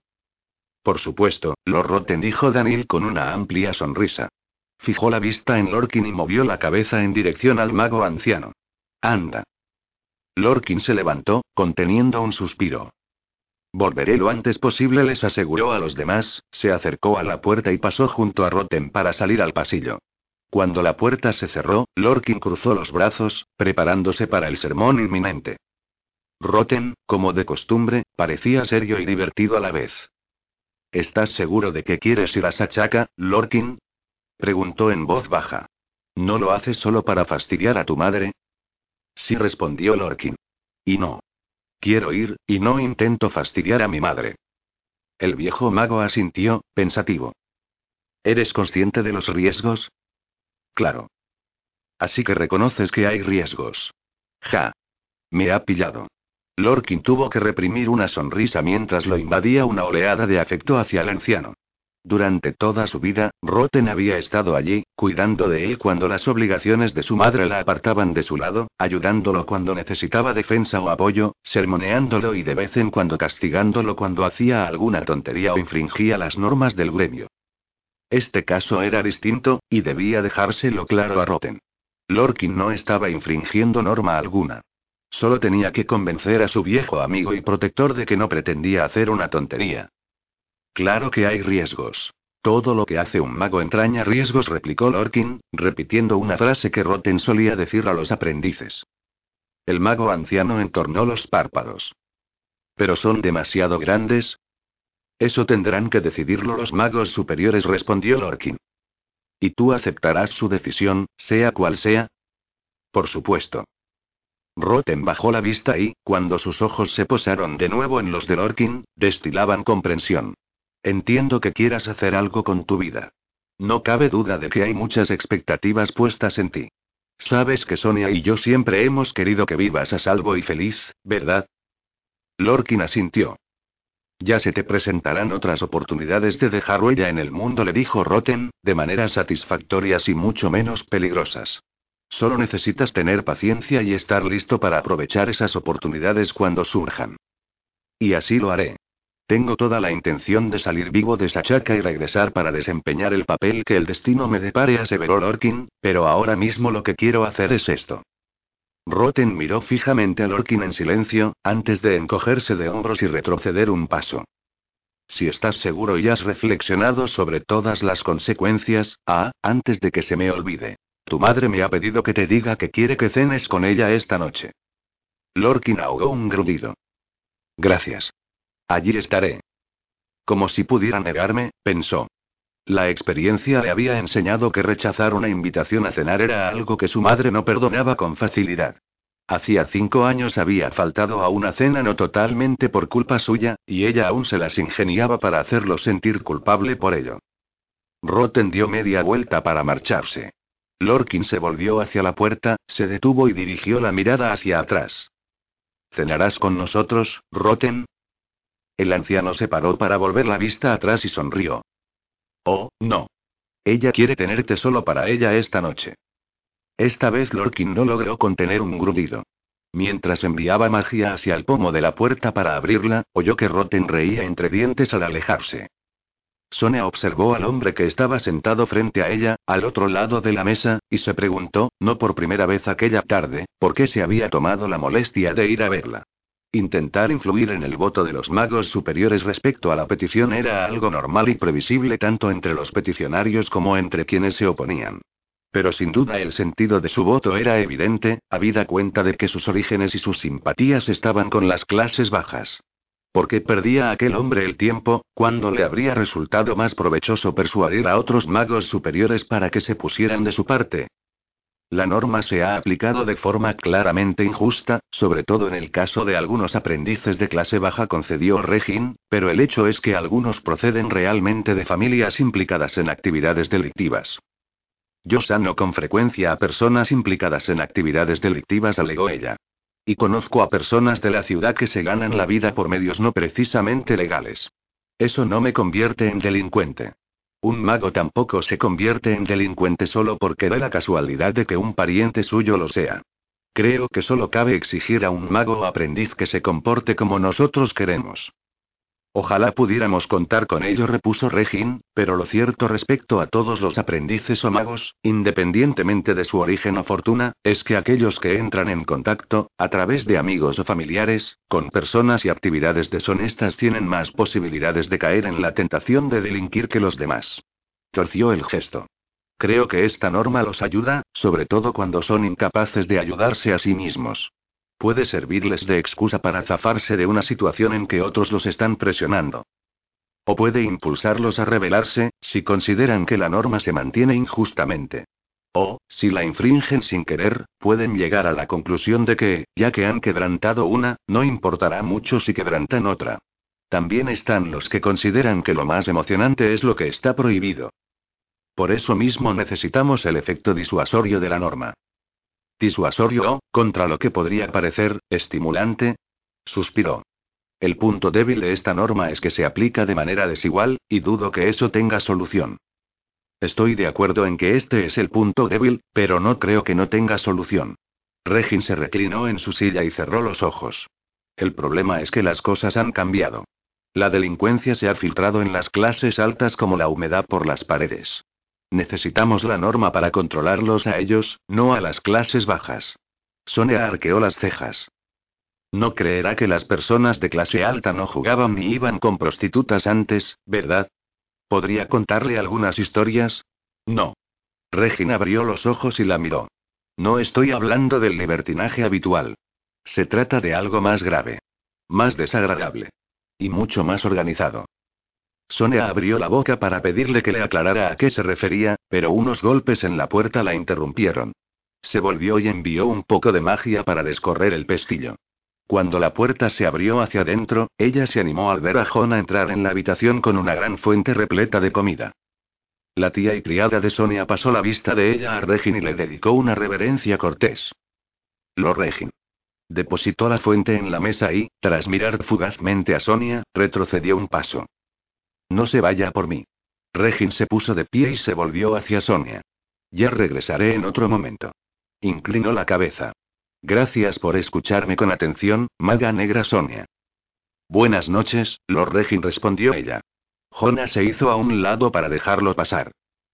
S1: Por supuesto, Lord Roten dijo Daniel con una amplia sonrisa. Fijó la vista en Lorkin y movió la cabeza en dirección al mago anciano. Anda. Lorkin se levantó, conteniendo un suspiro. Volveré lo antes posible, les aseguró a los demás, se acercó a la puerta y pasó junto a Roten para salir al pasillo. Cuando la puerta se cerró, Lorkin cruzó los brazos, preparándose para el sermón inminente. Roten, como de costumbre, parecía serio y divertido a la vez. ¿Estás seguro de que quieres ir a Sachaca, Lorkin? preguntó en voz baja. ¿No lo haces solo para fastidiar a tu madre? Sí, respondió Lorkin. Y no. Quiero ir, y no intento fastidiar a mi madre. El viejo mago asintió, pensativo. ¿Eres consciente de los riesgos? Claro. Así que reconoces que hay riesgos. Ja. Me ha pillado. Lorkin tuvo que reprimir una sonrisa mientras lo invadía una oleada de afecto hacia el anciano. Durante toda su vida, Roten había estado allí, cuidando de él cuando las obligaciones de su madre la apartaban de su lado, ayudándolo cuando necesitaba defensa o apoyo, sermoneándolo y de vez en cuando castigándolo cuando hacía alguna tontería o infringía las normas del gremio. Este caso era distinto, y debía dejárselo claro a Roten. Lorkin no estaba infringiendo norma alguna. Solo tenía que convencer a su viejo amigo y protector de que no pretendía hacer una tontería. Claro que hay riesgos. Todo lo que hace un mago entraña riesgos, replicó Lorkin, repitiendo una frase que Roten solía decir a los aprendices. El mago anciano entornó los párpados. Pero son demasiado grandes, eso tendrán que decidirlo los magos superiores, respondió Lorkin. ¿Y tú aceptarás su decisión, sea cual sea? Por supuesto. Roten bajó la vista y, cuando sus ojos se posaron de nuevo en los de Lorkin, destilaban comprensión. Entiendo que quieras hacer algo con tu vida. No cabe duda de que hay muchas expectativas puestas en ti. Sabes que Sonia y yo siempre hemos querido que vivas a salvo y feliz, ¿verdad? Lorkin asintió. Ya se te presentarán otras oportunidades de dejar huella en el mundo, le dijo Roten, de maneras satisfactorias y mucho menos peligrosas. Solo necesitas tener paciencia y estar listo para aprovechar esas oportunidades cuando surjan. Y así lo haré. Tengo toda la intención de salir vivo de Sachaca y regresar para desempeñar el papel que el destino me depare, aseveró Lorkin, pero ahora mismo lo que quiero hacer es esto. Roten miró fijamente a Lorkin en silencio, antes de encogerse de hombros y retroceder un paso. Si estás seguro y has reflexionado sobre todas las consecuencias, ah, antes de que se me olvide. Tu madre me ha pedido que te diga que quiere que cenes con ella esta noche. Lorkin ahogó un grudido. Gracias. Allí estaré. Como si pudiera negarme, pensó. La experiencia le había enseñado que rechazar una invitación a cenar era algo que su madre no perdonaba con facilidad. Hacía cinco años había faltado a una cena no totalmente por culpa suya, y ella aún se las ingeniaba para hacerlo sentir culpable por ello. Rotten dio media vuelta para marcharse. Lorkin se volvió hacia la puerta, se detuvo y dirigió la mirada hacia atrás. ¿Cenarás con nosotros, Rotten? El anciano se paró para volver la vista atrás y sonrió. Oh, no. Ella quiere tenerte solo para ella esta noche. Esta vez Lorkin no logró contener un grudido. Mientras enviaba magia hacia el pomo de la puerta para abrirla, oyó que Roten reía entre dientes al alejarse. Sonia observó al hombre que estaba sentado frente a ella, al otro lado de la mesa, y se preguntó, no por primera vez aquella tarde, por qué se había tomado la molestia de ir a verla. Intentar influir en el voto de los magos superiores respecto a la petición era algo normal y previsible tanto entre los peticionarios como entre quienes se oponían. Pero sin duda el sentido de su voto era evidente, habida cuenta de que sus orígenes y sus simpatías estaban con las clases bajas. ¿Por qué perdía aquel hombre el tiempo, cuando le habría resultado más provechoso persuadir a otros magos superiores para que se pusieran de su parte? La norma se ha aplicado de forma claramente injusta, sobre todo en el caso de algunos aprendices de clase baja, concedió Regin, pero el hecho es que algunos proceden realmente de familias implicadas en actividades delictivas. Yo sano con frecuencia a personas implicadas en actividades delictivas, alegó ella. Y conozco a personas de la ciudad que se ganan la vida por medios no precisamente legales. Eso no me convierte en delincuente. Un mago tampoco se convierte en delincuente solo porque da la casualidad de que un pariente suyo lo sea. Creo que solo cabe exigir a un mago o aprendiz que se comporte como nosotros queremos. Ojalá pudiéramos contar con ello, repuso Regin, pero lo cierto respecto a todos los aprendices o magos, independientemente de su origen o fortuna, es que aquellos que entran en contacto, a través de amigos o familiares, con personas y actividades deshonestas tienen más posibilidades de caer en la tentación de delinquir que los demás. Torció el gesto. Creo que esta norma los ayuda, sobre todo cuando son incapaces de ayudarse a sí mismos. Puede servirles de excusa para zafarse de una situación en que otros los están presionando. O puede impulsarlos a rebelarse, si consideran que la norma se mantiene injustamente. O, si la infringen sin querer, pueden llegar a la conclusión de que, ya que han quebrantado una, no importará mucho si quebrantan otra. También están los que consideran que lo más emocionante es lo que está prohibido. Por eso mismo necesitamos el efecto disuasorio de la norma. Disuasorio o, contra lo que podría parecer, estimulante. Suspiró. El punto débil de esta norma es que se aplica de manera desigual, y dudo que eso tenga solución. Estoy de acuerdo en que este es el punto débil, pero no creo que no tenga solución. Regin se reclinó en su silla y cerró los ojos. El problema es que las cosas han cambiado. La delincuencia se ha filtrado en las clases altas como la humedad por las paredes. Necesitamos la norma para controlarlos a ellos, no a las clases bajas. Sonia arqueó las cejas. No creerá que las personas de clase alta no jugaban ni iban con prostitutas antes, ¿verdad? ¿Podría contarle algunas historias? No. Regina abrió los ojos y la miró. No estoy hablando del libertinaje habitual. Se trata de algo más grave. Más desagradable. Y mucho más organizado. Sonia abrió la boca para pedirle que le aclarara a qué se refería, pero unos golpes en la puerta la interrumpieron. Se volvió y envió un poco de magia para descorrer el pestillo. Cuando la puerta se abrió hacia adentro, ella se animó al ver a Jona entrar en la habitación con una gran fuente repleta de comida. La tía y criada de Sonia pasó la vista de ella a Regin y le dedicó una reverencia cortés. Lo Regin. Depositó la fuente en la mesa y, tras mirar fugazmente a Sonia, retrocedió un paso. No se vaya por mí. Regin se puso de pie y se volvió hacia Sonia. Ya regresaré en otro momento. Inclinó la cabeza. Gracias por escucharme con atención, maga negra Sonia. Buenas noches, Lord Regin respondió ella. Jonah se hizo a un lado para dejarlo pasar.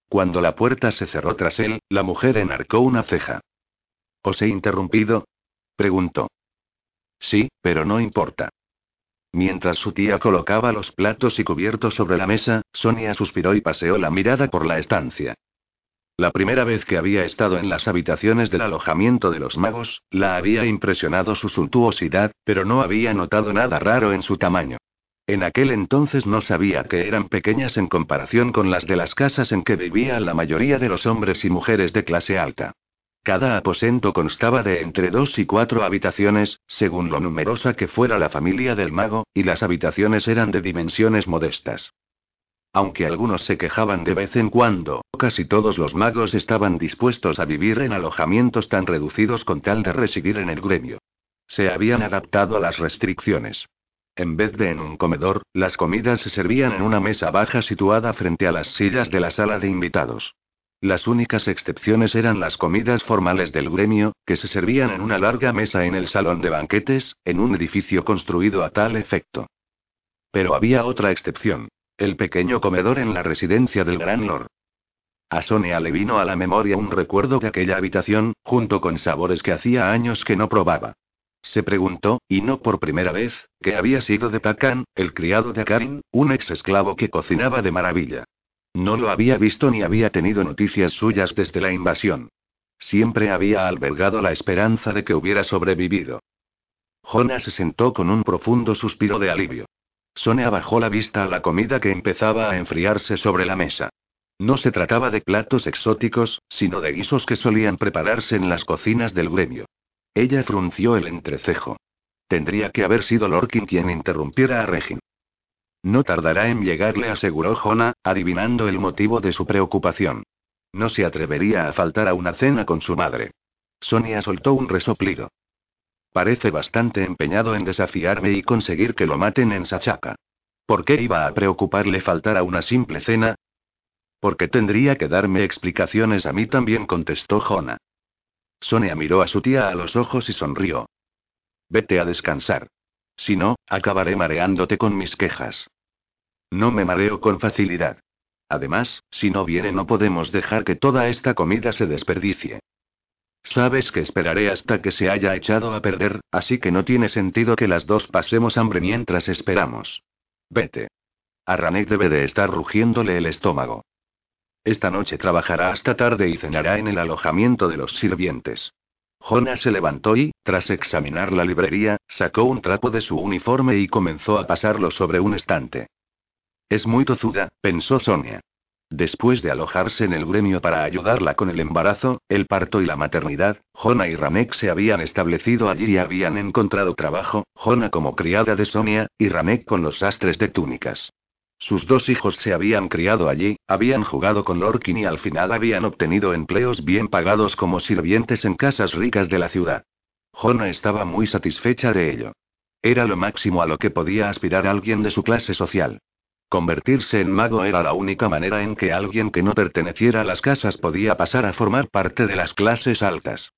S1: Cuando la puerta se cerró tras él, la mujer enarcó una ceja. ¿Os he interrumpido? preguntó. Sí, pero no importa. Mientras su tía colocaba los platos y cubiertos sobre la mesa, Sonia suspiró y paseó la mirada por la estancia. La primera vez que había estado en las habitaciones del alojamiento de los magos, la había impresionado su suntuosidad, pero no había notado nada raro en su tamaño. En aquel entonces no sabía que eran pequeñas en comparación con las de las casas en que vivían la mayoría de los hombres y mujeres de clase alta. Cada aposento constaba de entre dos y cuatro habitaciones, según lo numerosa que fuera la familia del mago, y las habitaciones eran de dimensiones modestas. Aunque algunos se quejaban de vez en cuando, casi todos los magos estaban dispuestos a vivir en alojamientos tan reducidos con tal de residir en el gremio. Se habían adaptado a las restricciones. En vez de en un comedor, las comidas se servían en una mesa baja situada frente a las sillas de la sala de invitados. Las únicas excepciones eran las comidas formales del gremio, que se servían en una larga mesa en el salón de banquetes, en un edificio construido a tal efecto. Pero había otra excepción. El pequeño comedor en la residencia del Gran Lord. A Sonia le vino a la memoria un recuerdo de aquella habitación, junto con sabores que hacía años que no probaba. Se preguntó, y no por primera vez, que había sido de Takan, el criado de Akarin, un ex esclavo que cocinaba de maravilla. No lo había visto ni había tenido noticias suyas desde la invasión. Siempre había albergado la esperanza de que hubiera sobrevivido. Jonah se sentó con un profundo suspiro de alivio. Sonia bajó la vista a la comida que empezaba a enfriarse sobre la mesa. No se trataba de platos exóticos, sino de guisos que solían prepararse en las cocinas del gremio. Ella frunció el entrecejo. Tendría que haber sido Lorkin quien interrumpiera a Regin. No tardará en llegarle, aseguró Jonah, adivinando el motivo de su preocupación. No se atrevería a faltar a una cena con su madre. Sonia soltó un resoplido. Parece bastante empeñado en desafiarme y conseguir que lo maten en Sachaka. ¿Por qué iba a preocuparle faltar a una simple cena? Porque tendría que darme explicaciones a mí también, contestó Jonah. Sonia miró a su tía a los ojos y sonrió. Vete a descansar. Si no, acabaré mareándote con mis quejas. No me mareo con facilidad. Además, si no viene no podemos dejar que toda esta comida se desperdicie. Sabes que esperaré hasta que se haya echado a perder, así que no tiene sentido que las dos pasemos hambre mientras esperamos. Vete. A Ranek debe de estar rugiéndole el estómago. Esta noche trabajará hasta tarde y cenará en el alojamiento de los sirvientes. Jonah se levantó y, tras examinar la librería, sacó un trapo de su uniforme y comenzó a pasarlo sobre un estante. Es muy tozuda, pensó Sonia. Después de alojarse en el gremio para ayudarla con el embarazo, el parto y la maternidad, Jonah y Ramek se habían establecido allí y habían encontrado trabajo, Jonah como criada de Sonia, y Ramek con los sastres de túnicas. Sus dos hijos se habían criado allí, habían jugado con Lorkin y al final habían obtenido empleos bien pagados como sirvientes en casas ricas de la ciudad. Jona estaba muy satisfecha de ello. Era lo máximo a lo que podía aspirar alguien de su clase social. Convertirse en mago era la única manera en que alguien que no perteneciera a las casas podía pasar a formar parte de las clases altas.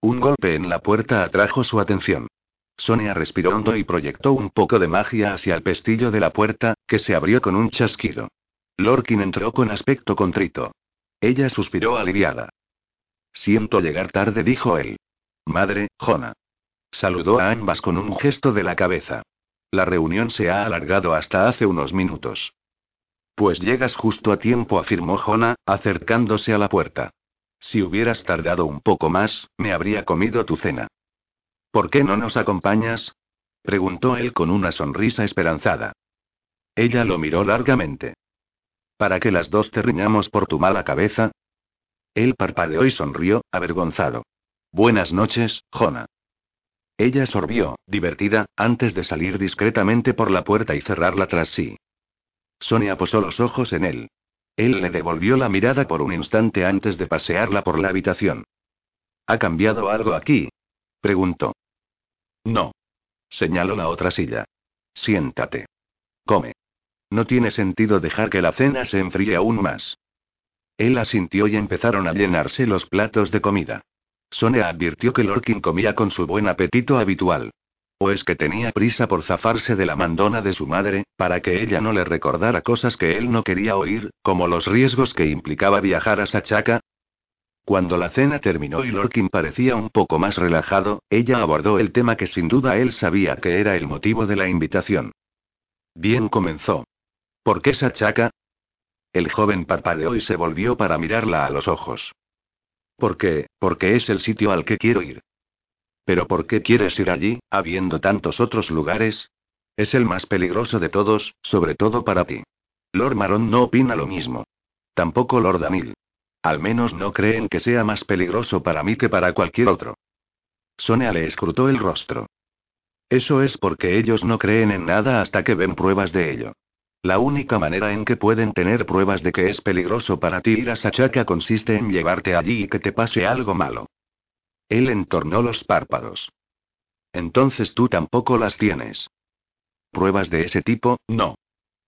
S1: Un golpe en la puerta atrajo su atención. Sonia respiró hondo y proyectó un poco de magia hacia el pestillo de la puerta, que se abrió con un chasquido. Lorkin entró con aspecto contrito. Ella suspiró aliviada. Siento llegar tarde, dijo él. Madre, Jona. Saludó a ambas con un gesto de la cabeza. La reunión se ha alargado hasta hace unos minutos. Pues llegas justo a tiempo, afirmó Jona, acercándose a la puerta. Si hubieras tardado un poco más, me habría comido tu cena. ¿Por qué no nos acompañas? preguntó él con una sonrisa esperanzada. Ella lo miró largamente. ¿Para que las dos te riñamos por tu mala cabeza? Él parpadeó y sonrió, avergonzado. Buenas noches, Jona. Ella sorbió, divertida, antes de salir discretamente por la puerta y cerrarla tras sí. Sonia posó los ojos en él. Él le devolvió la mirada por un instante antes de pasearla por la habitación. ¿Ha cambiado algo aquí? preguntó. No. Señaló la otra silla. Siéntate. Come. No tiene sentido dejar que la cena se enfríe aún más. Él asintió y empezaron a llenarse los platos de comida. Sonia advirtió que Lorkin comía con su buen apetito habitual. ¿O es que tenía prisa por zafarse de la mandona de su madre, para que ella no le recordara cosas que él no quería oír, como los riesgos que implicaba viajar a Sachaca? Cuando la cena terminó y Lorkin parecía un poco más relajado, ella abordó el tema que sin duda él sabía que era el motivo de la invitación. Bien comenzó. ¿Por qué Sachaca? El joven parpadeó y se volvió para mirarla a los ojos. ¿Por qué? Porque es el sitio al que quiero ir. ¿Pero por qué quieres ir allí, habiendo tantos otros lugares? Es el más peligroso de todos, sobre todo para ti. Lord Maron no opina lo mismo. Tampoco Lord Danil. Al menos no creen que sea más peligroso para mí que para cualquier otro. Sonia le escrutó el rostro. Eso es porque ellos no creen en nada hasta que ven pruebas de ello. La única manera en que pueden tener pruebas de que es peligroso para ti ir a Sachaca consiste en llevarte allí y que te pase algo malo. Él entornó los párpados. Entonces tú tampoco las tienes. Pruebas de ese tipo, no.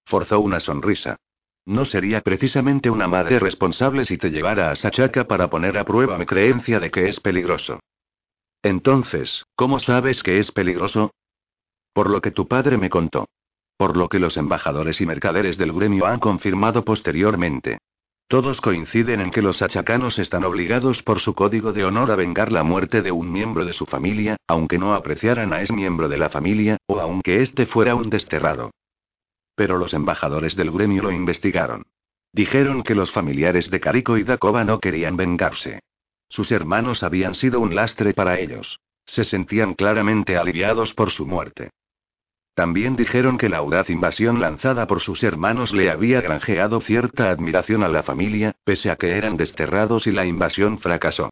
S1: Forzó una sonrisa. No sería precisamente una madre responsable si te llevara a Sachaca para poner a prueba mi creencia de que es peligroso. Entonces, ¿cómo sabes que es peligroso? Por lo que tu padre me contó. Por lo que los embajadores y mercaderes del gremio han confirmado posteriormente. Todos coinciden en que los achacanos están obligados por su código de honor a vengar la muerte de un miembro de su familia, aunque no apreciaran a ese miembro de la familia, o aunque éste fuera un desterrado. Pero los embajadores del gremio lo investigaron. Dijeron que los familiares de Carico y Dakova no querían vengarse. Sus hermanos habían sido un lastre para ellos. Se sentían claramente aliviados por su muerte. También dijeron que la audaz invasión lanzada por sus hermanos le había granjeado cierta admiración a la familia, pese a que eran desterrados y la invasión fracasó.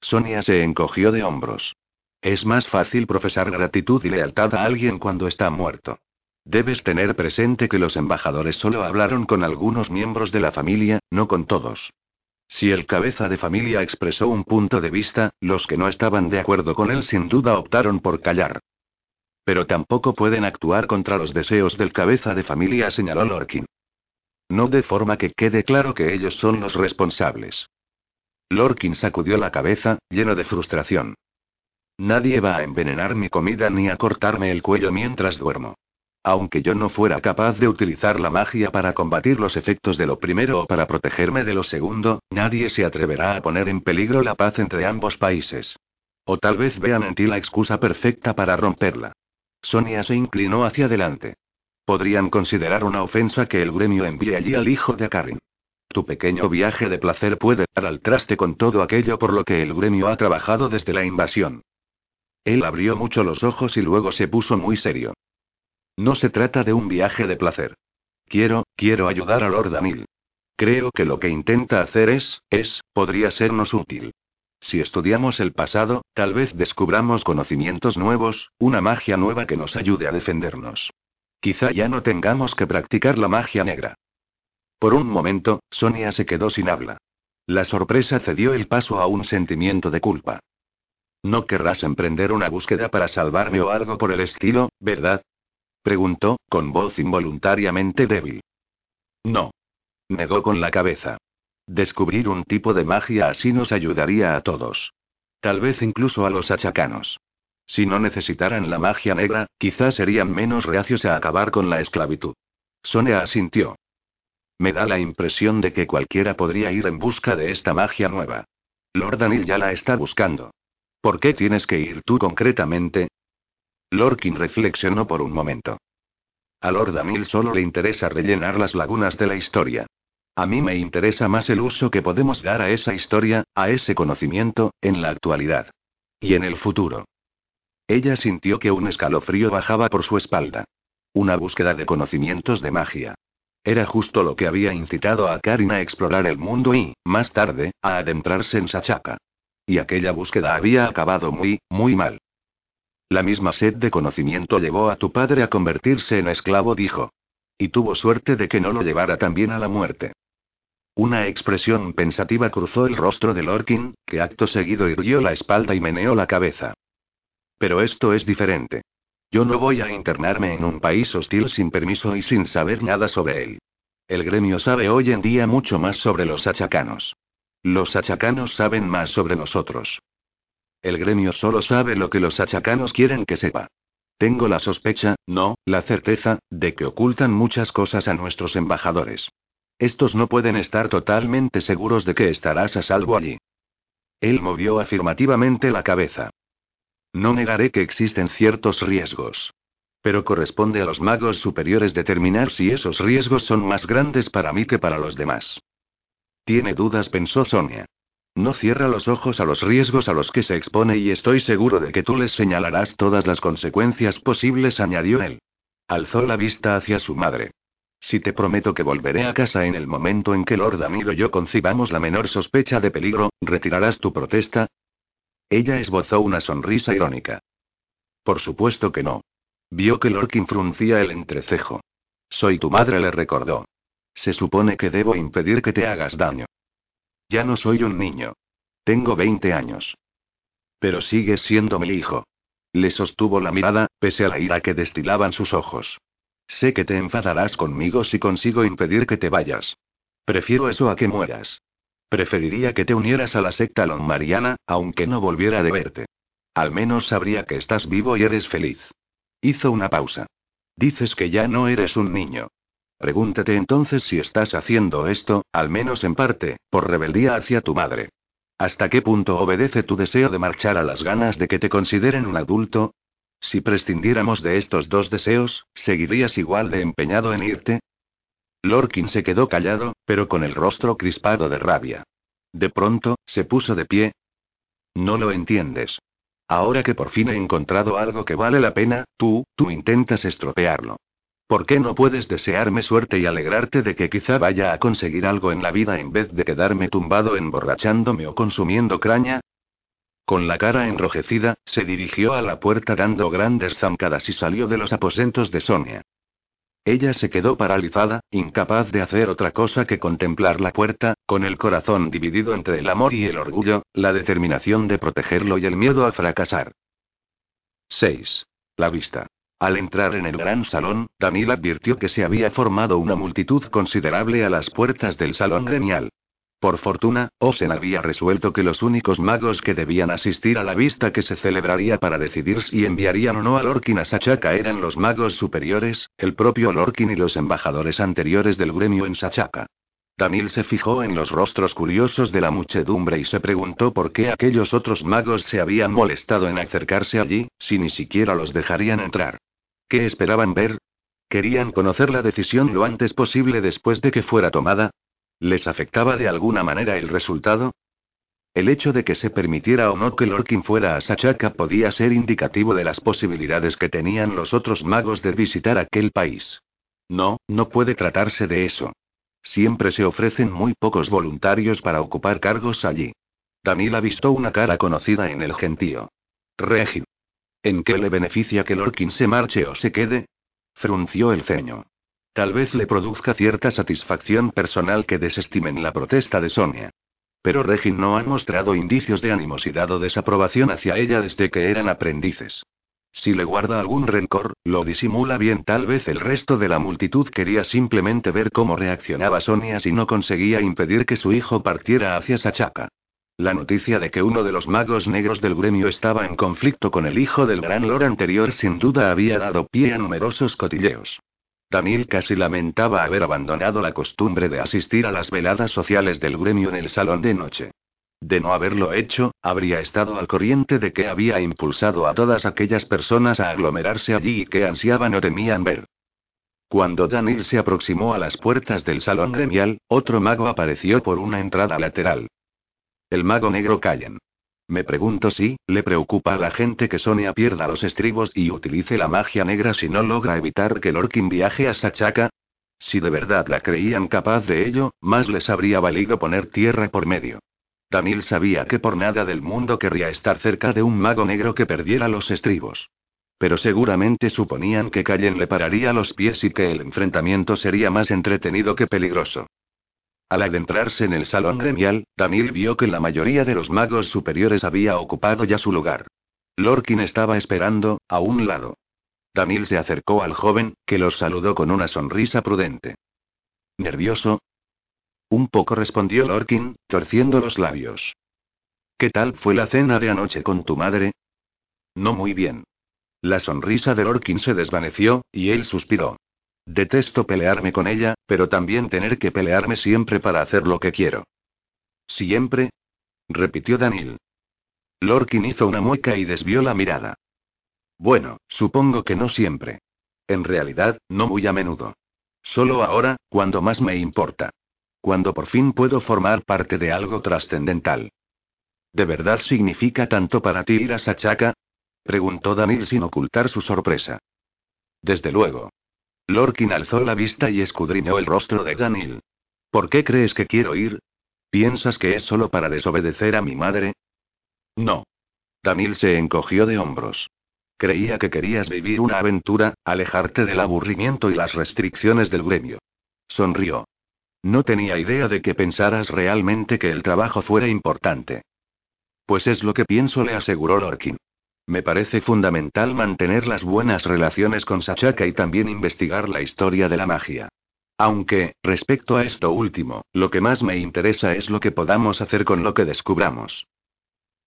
S1: Sonia se encogió de hombros. Es más fácil profesar gratitud y lealtad a alguien cuando está muerto. Debes tener presente que los embajadores solo hablaron con algunos miembros de la familia, no con todos. Si el cabeza de familia expresó un punto de vista, los que no estaban de acuerdo con él sin duda optaron por callar. Pero tampoco pueden actuar contra los deseos del cabeza de familia, señaló Lorkin. No de forma que quede claro que ellos son los responsables. Lorkin sacudió la cabeza, lleno de frustración. Nadie va a envenenar mi comida ni a cortarme el cuello mientras duermo. Aunque yo no fuera capaz de utilizar la magia para combatir los efectos de lo primero o para protegerme de lo segundo, nadie se atreverá a poner en peligro la paz entre ambos países. O tal vez vean en ti la excusa perfecta para romperla. Sonia se inclinó hacia adelante. Podrían considerar una ofensa que el gremio envíe allí al hijo de Karin. Tu pequeño viaje de placer puede dar al traste con todo aquello por lo que el gremio ha trabajado desde la invasión. Él abrió mucho los ojos y luego se puso muy serio. No se trata de un viaje de placer. Quiero, quiero ayudar a Lord Danil. Creo que lo que intenta hacer es, es, podría sernos útil. Si estudiamos el pasado, tal vez descubramos conocimientos nuevos, una magia nueva que nos ayude a defendernos. Quizá ya no tengamos que practicar la magia negra. Por un momento, Sonia se quedó sin habla. La sorpresa cedió el paso a un sentimiento de culpa. No querrás emprender una búsqueda para salvarme o algo por el estilo, ¿verdad? Preguntó, con voz involuntariamente débil. No. Negó con la cabeza. Descubrir un tipo de magia así nos ayudaría a todos. Tal vez incluso a los achacanos. Si no necesitaran la magia negra, quizás serían menos reacios a acabar con la esclavitud. Sonia asintió. Me da la impresión de que cualquiera podría ir en busca de esta magia nueva. Lord Danil ya la está buscando. ¿Por qué tienes que ir tú concretamente? Lorkin reflexionó por un momento. A Lord Danil solo le interesa rellenar las lagunas de la historia. A mí me interesa más el uso que podemos dar a esa historia, a ese conocimiento, en la actualidad. Y en el futuro. Ella sintió que un escalofrío bajaba por su espalda. Una búsqueda de conocimientos de magia. Era justo lo que había incitado a Karin a explorar el mundo y, más tarde, a adentrarse en Sachaka. Y aquella búsqueda había acabado muy, muy mal. La misma sed de conocimiento llevó a tu padre a convertirse en esclavo, dijo. Y tuvo suerte de que no lo llevara también a la muerte. Una expresión pensativa cruzó el rostro de Lorkin, que acto seguido irguió la espalda y meneó la cabeza. Pero esto es diferente. Yo no voy a internarme en un país hostil sin permiso y sin saber nada sobre él. El gremio sabe hoy en día mucho más sobre los achacanos. Los achacanos saben más sobre nosotros. El gremio solo sabe lo que los achacanos quieren que sepa. Tengo la sospecha, no, la certeza, de que ocultan muchas cosas a nuestros embajadores. Estos no pueden estar totalmente seguros de que estarás a salvo allí. Él movió afirmativamente la cabeza. No negaré que existen ciertos riesgos. Pero corresponde a los magos superiores determinar si esos riesgos son más grandes para mí que para los demás. Tiene dudas, pensó Sonia. No cierra los ojos a los riesgos a los que se expone y estoy seguro de que tú les señalarás todas las consecuencias posibles, añadió él. Alzó la vista hacia su madre. Si te prometo que volveré a casa en el momento en que Lord Amigo y yo concibamos la menor sospecha de peligro, ¿retirarás tu protesta? Ella esbozó una sonrisa irónica. Por supuesto que no. Vio que Lorkin fruncía el entrecejo. Soy tu madre, le recordó. Se supone que debo impedir que te hagas daño. Ya no soy un niño. Tengo 20 años. Pero sigues siendo mi hijo. Le sostuvo la mirada, pese a la ira que destilaban sus ojos. Sé que te enfadarás conmigo si consigo impedir que te vayas. Prefiero eso a que mueras. Preferiría que te unieras a la secta Mariana, aunque no volviera de verte. Al menos sabría que estás vivo y eres feliz. Hizo una pausa. Dices que ya no eres un niño. Pregúntate entonces si estás haciendo esto, al menos en parte, por rebeldía hacia tu madre. ¿Hasta qué punto obedece tu deseo de marchar a las ganas de que te consideren un adulto? Si prescindiéramos de estos dos deseos, ¿seguirías igual de empeñado en irte? Lorkin se quedó callado, pero con el rostro crispado de rabia. De pronto, se puso de pie. No lo entiendes. Ahora que por fin he encontrado algo que vale la pena, tú, tú intentas estropearlo. ¿Por qué no puedes desearme suerte y alegrarte de que quizá vaya a conseguir algo en la vida en vez de quedarme tumbado emborrachándome o consumiendo craña? Con la cara enrojecida, se dirigió a la puerta dando grandes zancadas y salió de los aposentos de Sonia. Ella se quedó paralizada, incapaz de hacer otra cosa que contemplar la puerta, con el corazón dividido entre el amor y el orgullo, la determinación de protegerlo y el miedo a fracasar. 6. La vista. Al entrar en el gran salón, Daniel advirtió que se había formado una multitud considerable a las puertas del salón gremial. Por fortuna, Osen había resuelto que los únicos magos que debían asistir a la vista que se celebraría para decidir si enviarían o no a Lorkin a Sachaka eran los magos superiores, el propio Lorkin y los embajadores anteriores del gremio en Sachaka. Daniel se fijó en los rostros curiosos de la muchedumbre y se preguntó por qué aquellos otros magos se habían molestado en acercarse allí, si ni siquiera los dejarían entrar. ¿Qué esperaban ver? ¿Querían conocer la decisión lo antes posible después de que fuera tomada? ¿Les afectaba de alguna manera el resultado? El hecho de que se permitiera o no que Lorkin fuera a Sachaka podía ser indicativo de las posibilidades que tenían los otros magos de visitar aquel país. No, no puede tratarse de eso. Siempre se ofrecen muy pocos voluntarios para ocupar cargos allí. Daniel ha visto una cara conocida en el gentío. Regin. ¿En qué le beneficia que Lorkin se marche o se quede? Frunció el ceño. Tal vez le produzca cierta satisfacción personal que desestimen la protesta de Sonia. Pero Regin no ha mostrado indicios de animosidad o desaprobación hacia ella desde que eran aprendices. Si le guarda algún rencor, lo disimula bien. Tal vez el resto de la multitud quería simplemente ver cómo reaccionaba Sonia si no conseguía impedir que su hijo partiera hacia Sachaka. La noticia de que uno de los magos negros del gremio estaba en conflicto con el hijo del gran lord anterior sin duda había dado pie a numerosos cotilleos. Daniel casi lamentaba haber abandonado la costumbre de asistir a las veladas sociales del gremio en el salón de noche. De no haberlo hecho, habría estado al corriente de que había impulsado a todas aquellas personas a aglomerarse allí y que ansiaban o temían ver. Cuando Daniel se aproximó a las puertas del salón gremial, otro mago apareció por una entrada lateral. El mago negro Callen. Me pregunto si, le preocupa a la gente que Sonia pierda los estribos y utilice la magia negra si no logra evitar que Lorkin viaje a Sachaka. Si de verdad la creían capaz de ello, más les habría valido poner tierra por medio. Daniel sabía que por nada del mundo querría estar cerca de un mago negro que perdiera los estribos. Pero seguramente suponían que Callen le pararía los pies y que el enfrentamiento sería más entretenido que peligroso. Al adentrarse en el salón gremial, Daniel vio que la mayoría de los magos superiores había ocupado ya su lugar. Lorkin estaba esperando, a un lado. Daniel se acercó al joven, que los saludó con una sonrisa prudente. ¿Nervioso? Un poco respondió Lorkin, torciendo los labios. ¿Qué tal fue la cena de anoche con tu madre? No muy bien. La sonrisa de Lorkin se desvaneció, y él suspiró. Detesto pelearme con ella, pero también tener que pelearme siempre para hacer lo que quiero. ¿Siempre? repitió Daniel. Lorkin hizo una mueca y desvió la mirada. Bueno, supongo que no siempre. En realidad, no muy a menudo. Solo ahora, cuando más me importa. Cuando por fin puedo formar parte de algo trascendental. ¿De verdad significa tanto para ti ir a Sachaca? preguntó Daniel sin ocultar su sorpresa. Desde luego. Lorkin alzó la vista y escudriñó el rostro de Daniel. ¿Por qué crees que quiero ir? ¿Piensas que es solo para desobedecer a mi madre? No. Daniel se encogió de hombros. Creía que querías vivir una aventura, alejarte del aburrimiento y las restricciones del gremio. Sonrió. No tenía idea de que pensaras realmente que el trabajo fuera importante. Pues es lo que pienso, le aseguró Lorkin. Me parece fundamental mantener las buenas relaciones con Sachaka y también investigar la historia de la magia. Aunque, respecto a esto último, lo que más me interesa es lo que podamos hacer con lo que descubramos.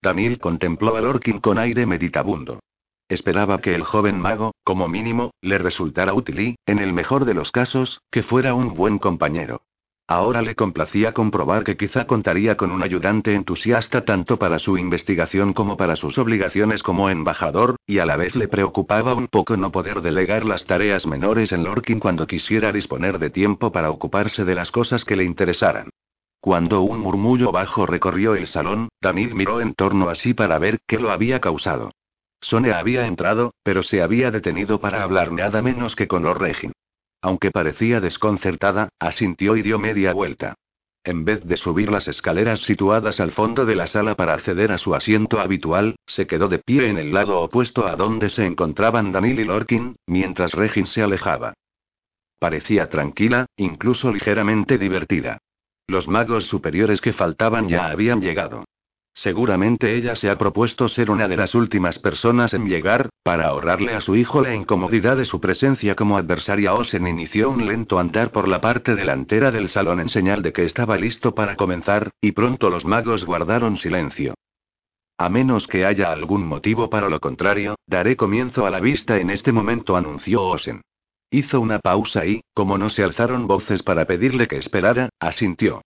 S1: Daniel contempló a Lorkin con aire meditabundo. Esperaba que el joven mago, como mínimo, le resultara útil y, en el mejor de los casos, que fuera un buen compañero. Ahora le complacía comprobar que quizá contaría con un ayudante entusiasta tanto para su investigación como para sus obligaciones como embajador, y a la vez le preocupaba un poco no poder delegar las tareas menores en Lorkin cuando quisiera disponer de tiempo para ocuparse de las cosas que le interesaran. Cuando un murmullo bajo recorrió el salón, Daniel miró en torno a sí para ver qué lo había causado. Sonia había entrado, pero se había detenido para hablar nada menos que con Regin. Aunque parecía desconcertada, asintió y dio media vuelta. En vez de subir las escaleras situadas al fondo de la sala para acceder a su asiento habitual, se quedó de pie en el lado opuesto a donde se encontraban Danil y Lorkin, mientras Regin se alejaba. Parecía tranquila, incluso ligeramente divertida. Los magos superiores que faltaban ya habían llegado. Seguramente ella se ha propuesto ser una de las últimas personas en llegar, para ahorrarle a su hijo la incomodidad de su presencia como adversaria. Osen inició un lento andar por la parte delantera del salón en señal de que estaba listo para comenzar, y pronto los magos guardaron silencio. A menos que haya algún motivo para lo contrario, daré comienzo a la vista en este momento, anunció Osen. Hizo una pausa y, como no se alzaron voces para pedirle que esperara, asintió.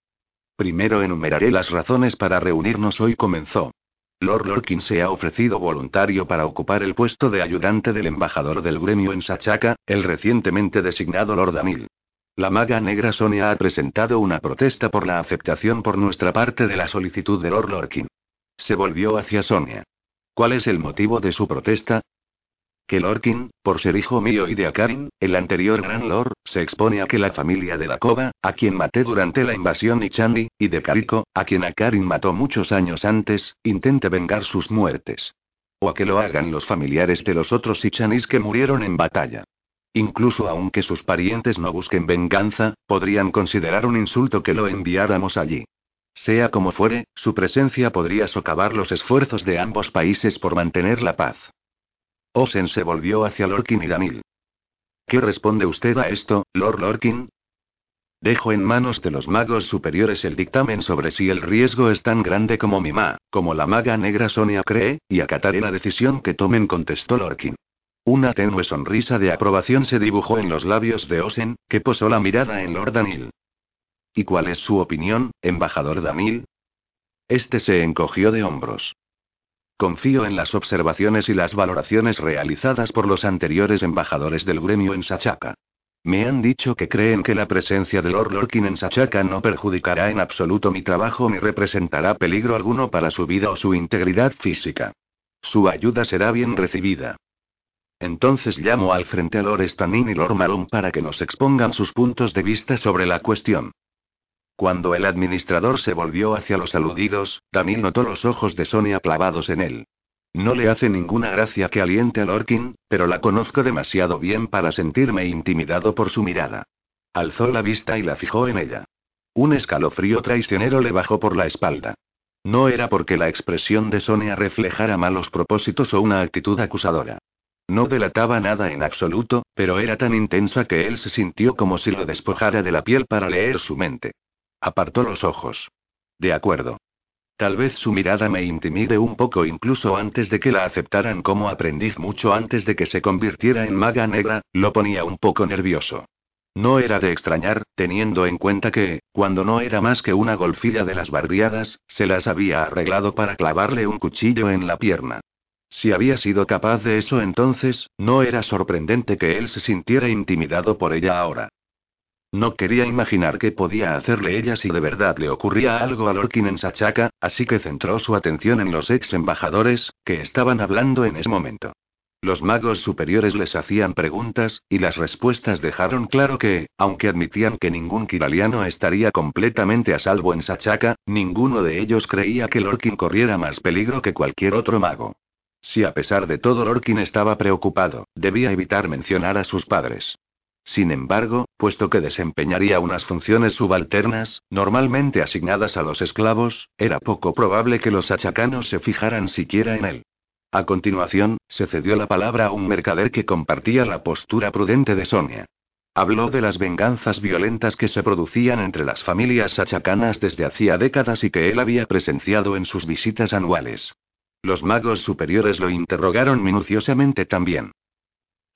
S1: Primero enumeraré las razones para reunirnos hoy, comenzó. Lord Lorkin se ha ofrecido voluntario para ocupar el puesto de ayudante del embajador del gremio en Sachaca, el recientemente designado Lord Anil. La maga negra Sonia ha presentado una protesta por la aceptación por nuestra parte de la solicitud de Lord Lorkin. Se volvió hacia Sonia. ¿Cuál es el motivo de su protesta? Que Lorkin, por ser hijo mío y de Akarin, el anterior Gran Lord, se expone a que la familia de la Cova, a quien maté durante la invasión Ichandi, y de Kariko, a quien Akarin mató muchos años antes, intente vengar sus muertes. O a que lo hagan los familiares de los otros Ichanis que murieron en batalla. Incluso aunque sus parientes no busquen venganza, podrían considerar un insulto que lo enviáramos allí. Sea como fuere, su presencia podría socavar los esfuerzos de ambos países por mantener la paz. Osen se volvió hacia Lorkin y Danil. ¿Qué responde usted a esto, Lord Lorkin? Dejo en manos de los magos superiores el dictamen sobre si el riesgo es tan grande como mi ma, como la maga negra Sonia cree, y acataré la decisión que tomen, contestó Lorkin. Una tenue sonrisa de aprobación se dibujó en los labios de Osen, que posó la mirada en Lord Danil. ¿Y cuál es su opinión, embajador Danil? Este se encogió de hombros. Confío en las observaciones y las valoraciones realizadas por los anteriores embajadores del gremio en Sachaca. Me han dicho que creen que la presencia de Lord Lorkin en Sachaca no perjudicará en absoluto mi trabajo ni representará peligro alguno para su vida o su integridad física. Su ayuda será bien recibida. Entonces llamo al frente a Lord Stanin y Lord Malone para que nos expongan sus puntos de vista sobre la cuestión. Cuando el administrador se volvió hacia los aludidos, Daniel notó los ojos de Sonia clavados en él. No le hace ninguna gracia que aliente a Lorkin, pero la conozco demasiado bien para sentirme intimidado por su mirada. Alzó la vista y la fijó en ella. Un escalofrío traicionero le bajó por la espalda. No era porque la expresión de Sonia reflejara malos propósitos o una actitud acusadora. No delataba nada en absoluto, pero era tan intensa que él se sintió como si lo despojara de la piel para leer su mente. Apartó los ojos. De acuerdo. Tal vez su mirada me intimide un poco incluso antes de que la aceptaran como aprendiz, mucho antes de que se convirtiera en maga negra, lo ponía un poco nervioso. No era de extrañar, teniendo en cuenta que, cuando no era más que una golfilla de las barriadas, se las había arreglado para clavarle un cuchillo en la pierna. Si había sido capaz de eso entonces, no era sorprendente que él se sintiera intimidado por ella ahora. No quería imaginar qué podía hacerle ella si de verdad le ocurría algo a Lorkin en Sachaca, así que centró su atención en los ex embajadores, que estaban hablando en ese momento. Los magos superiores les hacían preguntas, y las respuestas dejaron claro que, aunque admitían que ningún kiraliano estaría completamente a salvo en Sachaca, ninguno de ellos creía que Lorkin corriera más peligro que cualquier otro mago. Si a pesar de todo Lorkin estaba preocupado, debía evitar mencionar a sus padres. Sin embargo, puesto que desempeñaría unas funciones subalternas, normalmente asignadas a los esclavos, era poco probable que los achacanos se fijaran siquiera en él. A continuación, se cedió la palabra a un mercader que compartía la postura prudente de Sonia. Habló de las venganzas violentas que se producían entre las familias sachacanas desde hacía décadas y que él había presenciado en sus visitas anuales. Los magos superiores lo interrogaron minuciosamente también.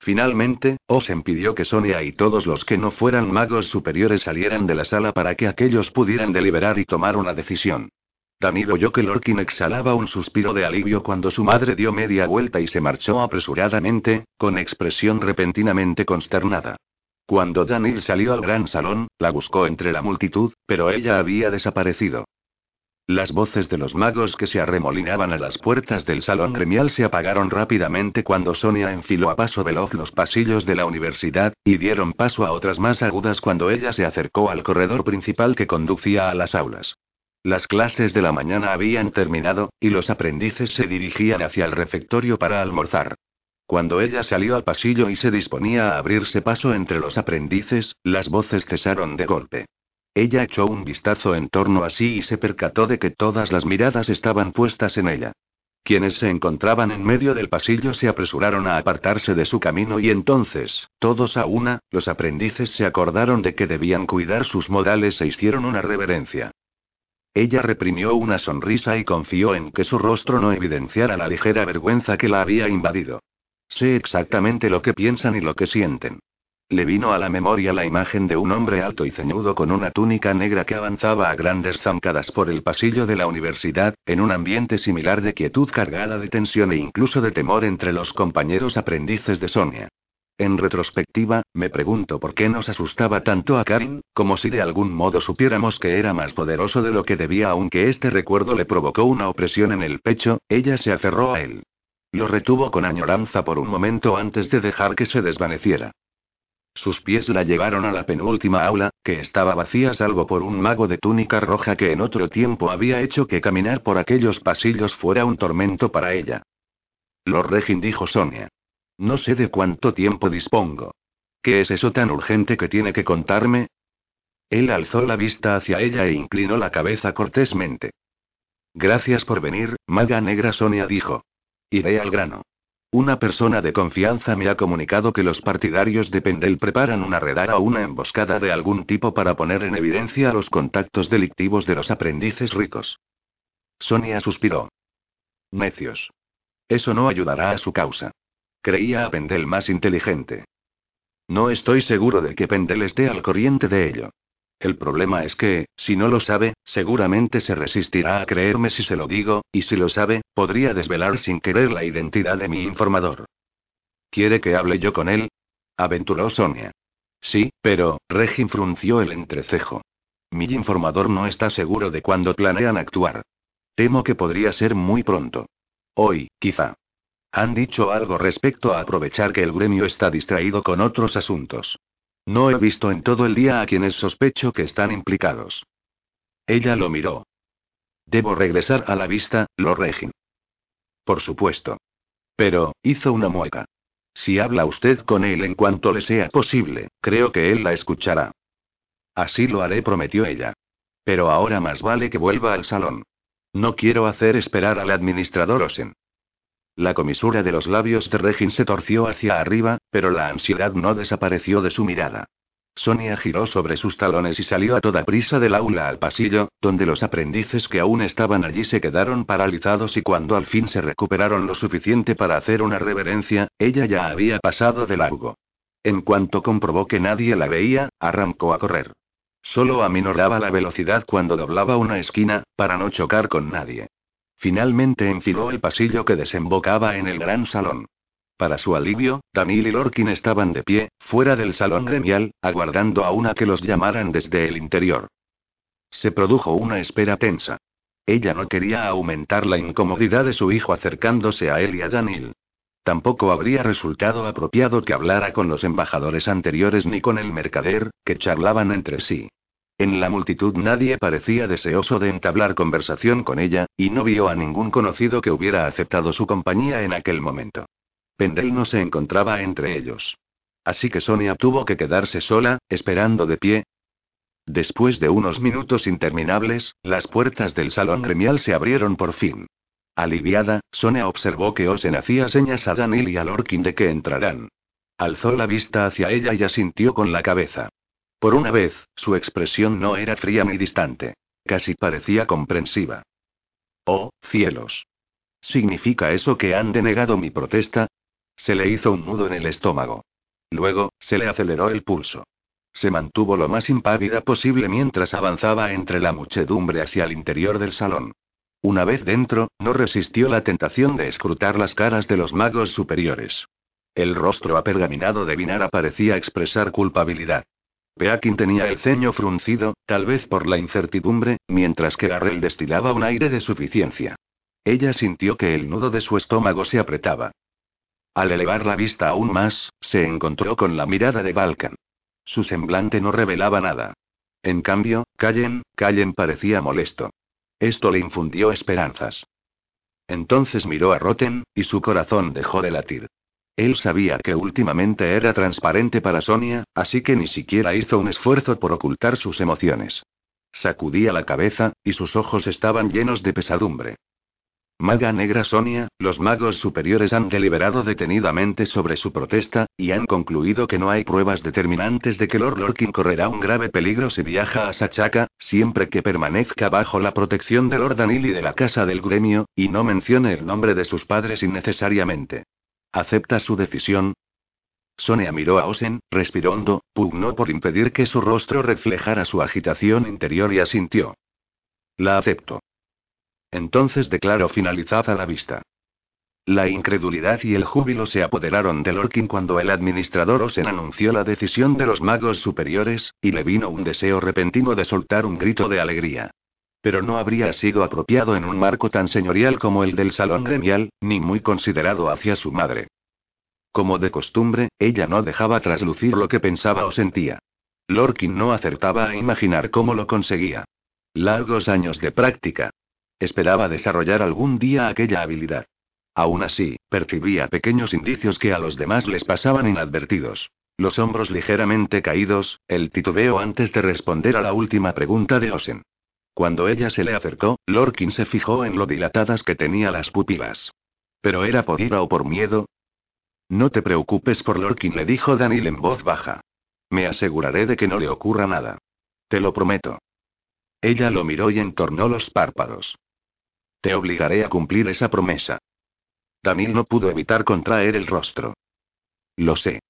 S1: Finalmente, Osen pidió que Sonia y todos los que no fueran magos superiores salieran de la sala para que aquellos pudieran deliberar y tomar una decisión. Danilo oyó que Lorkin exhalaba un suspiro de alivio cuando su madre dio media vuelta y se marchó apresuradamente, con expresión repentinamente consternada. Cuando Danil salió al gran salón, la buscó entre la multitud, pero ella había desaparecido. Las voces de los magos que se arremolinaban a las puertas del salón gremial se apagaron rápidamente cuando Sonia enfiló a paso veloz los pasillos de la universidad, y dieron paso a otras más agudas cuando ella se acercó al corredor principal que conducía a las aulas. Las clases de la mañana habían terminado, y los aprendices se dirigían hacia el refectorio para almorzar. Cuando ella salió al pasillo y se disponía a abrirse paso entre los aprendices, las voces cesaron de golpe. Ella echó un vistazo en torno a sí y se percató de que todas las miradas estaban puestas en ella. Quienes se encontraban en medio del pasillo se apresuraron a apartarse de su camino y entonces, todos a una, los aprendices se acordaron de que debían cuidar sus modales e hicieron una reverencia. Ella reprimió una sonrisa y confió en que su rostro no evidenciara la ligera vergüenza que la había invadido. Sé exactamente lo que piensan y lo que sienten. Le vino a la memoria la imagen de un hombre alto y ceñudo con una túnica negra que avanzaba a grandes zancadas por el pasillo de la universidad, en un ambiente similar de quietud cargada de tensión e incluso de temor entre los compañeros aprendices de Sonia. En retrospectiva, me pregunto por qué nos asustaba tanto a Karin, como si de algún modo supiéramos que era más poderoso de lo que debía, aunque este recuerdo le provocó una opresión en el pecho, ella se aferró a él. Lo retuvo con añoranza por un momento antes de dejar que se desvaneciera. Sus pies la llevaron a la penúltima aula, que estaba vacía salvo por un mago de túnica roja que en otro tiempo había hecho que caminar por aquellos pasillos fuera un tormento para ella. Lord Regin dijo Sonia. No sé de cuánto tiempo dispongo. ¿Qué es eso tan urgente que tiene que contarme? Él alzó la vista hacia ella e inclinó la cabeza cortésmente. Gracias por venir, maga negra Sonia dijo. Iré al grano. Una persona de confianza me ha comunicado que los partidarios de Pendel preparan una redada o una emboscada de algún tipo para poner en evidencia los contactos delictivos de los aprendices ricos. Sonia suspiró. Necios. Eso no ayudará a su causa. Creía a Pendel más inteligente. No estoy seguro de que Pendel esté al corriente de ello. El problema es que, si no lo sabe, seguramente se resistirá a creerme si se lo digo, y si lo sabe, podría desvelar sin querer la identidad de mi informador. ¿Quiere que hable yo con él? aventuró Sonia. Sí, pero, Regin frunció el entrecejo. Mi informador no está seguro de cuándo planean actuar. Temo que podría ser muy pronto. Hoy, quizá. Han dicho algo respecto a aprovechar que el gremio está distraído con otros asuntos. No he visto en todo el día a quienes sospecho que están implicados. Ella lo miró. Debo regresar a la vista, lo Regin. Por supuesto. Pero, hizo una mueca. Si habla usted con él en cuanto le sea posible, creo que él la escuchará. Así lo haré, prometió ella. Pero ahora más vale que vuelva al salón. No quiero hacer esperar al administrador Osen. La comisura de los labios de Regin se torció hacia arriba, pero la ansiedad no desapareció de su mirada. Sonia giró sobre sus talones y salió a toda prisa del aula al pasillo, donde los aprendices que aún estaban allí se quedaron paralizados y cuando al fin se recuperaron lo suficiente para hacer una reverencia, ella ya había pasado de largo. En cuanto comprobó que nadie la veía, arrancó a correr. Solo aminoraba la velocidad cuando doblaba una esquina, para no chocar con nadie. Finalmente enfiló el pasillo que desembocaba en el gran salón. Para su alivio, Daniel y Lorkin estaban de pie, fuera del salón gremial, aguardando a que los llamaran desde el interior. Se produjo una espera tensa. Ella no quería aumentar la incomodidad de su hijo acercándose a él y a Daniel. Tampoco habría resultado apropiado que hablara con los embajadores anteriores ni con el mercader, que charlaban entre sí. En la multitud nadie parecía deseoso de entablar conversación con ella, y no vio a ningún conocido que hubiera aceptado su compañía en aquel momento. Pendel no se encontraba entre ellos. Así que Sonia tuvo que quedarse sola, esperando de pie. Después de unos minutos interminables, las puertas del salón gremial se abrieron por fin. Aliviada, Sonia observó que Osen hacía señas a Daniel y a Lorkin de que entrarán. Alzó la vista hacia ella y asintió con la cabeza. Por una vez, su expresión no era fría ni distante. Casi parecía comprensiva. Oh, cielos. ¿Significa eso que han denegado mi protesta? Se le hizo un nudo en el estómago. Luego, se le aceleró el pulso. Se mantuvo lo más impávida posible mientras avanzaba entre la muchedumbre hacia el interior del salón. Una vez dentro, no resistió la tentación de escrutar las caras de los magos superiores. El rostro apergaminado de Vinara parecía expresar culpabilidad. Peakin tenía el ceño fruncido, tal vez por la incertidumbre, mientras que Garrel destilaba un aire de suficiencia. Ella sintió que el nudo de su estómago se apretaba. Al elevar la vista aún más, se encontró con la mirada de Balkan. Su semblante no revelaba nada. En cambio, Callen, Callen parecía molesto. Esto le infundió esperanzas. Entonces miró a Roten, y su corazón dejó de latir. Él sabía que últimamente era transparente para Sonia, así que ni siquiera hizo un esfuerzo por ocultar sus emociones. Sacudía la cabeza, y sus ojos estaban llenos de pesadumbre. Maga Negra Sonia, los magos superiores han deliberado detenidamente sobre su protesta, y han concluido que no hay pruebas determinantes de que Lord Lorkin correrá un grave peligro si viaja a Sachaka, siempre que permanezca bajo la protección de Lord Danil y de la Casa del Gremio, y no mencione el nombre de sus padres innecesariamente. ¿Acepta su decisión? Sonia miró a Osen, respiró hondo, pugnó por impedir que su rostro reflejara su agitación interior y asintió. La acepto. Entonces declaró finalizada la vista. La incredulidad y el júbilo se apoderaron de Lorkin cuando el administrador Osen anunció la decisión de los magos superiores, y le vino un deseo repentino de soltar un grito de alegría. Pero no habría sido apropiado en un marco tan señorial como el del salón gremial, ni muy considerado hacia su madre. Como de costumbre, ella no dejaba traslucir lo que pensaba o sentía. Lorkin no acertaba a imaginar cómo lo conseguía. Largos años de práctica, Esperaba desarrollar algún día aquella habilidad. Aún así, percibía pequeños indicios que a los demás les pasaban inadvertidos. Los hombros ligeramente caídos, el titubeo antes de responder a la última pregunta de Osen. Cuando ella se le acercó, Lorkin se fijó en lo dilatadas que tenía las pupilas. ¿Pero era por ira o por miedo? No te preocupes por Lorkin, le dijo Daniel en voz baja. Me aseguraré de que no le ocurra nada. Te lo prometo. Ella lo miró y entornó los párpados. Te obligaré a cumplir esa promesa. Daniel no pudo evitar contraer el rostro. Lo sé.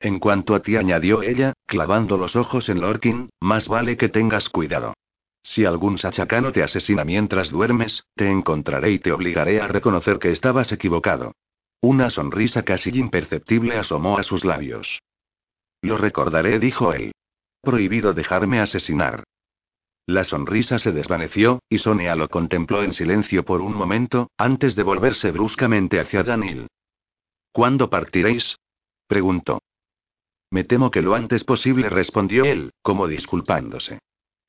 S1: En cuanto a ti, añadió ella, clavando los ojos en Lorkin, más vale que tengas cuidado. Si algún sachacano te asesina mientras duermes, te encontraré y te obligaré a reconocer que estabas equivocado. Una sonrisa casi imperceptible asomó a sus labios. Lo recordaré, dijo él. Prohibido dejarme asesinar. La sonrisa se desvaneció, y Sonia lo contempló en silencio por un momento, antes de volverse bruscamente hacia Daniel. ¿Cuándo partiréis? preguntó. Me temo que lo antes posible, respondió él, como disculpándose.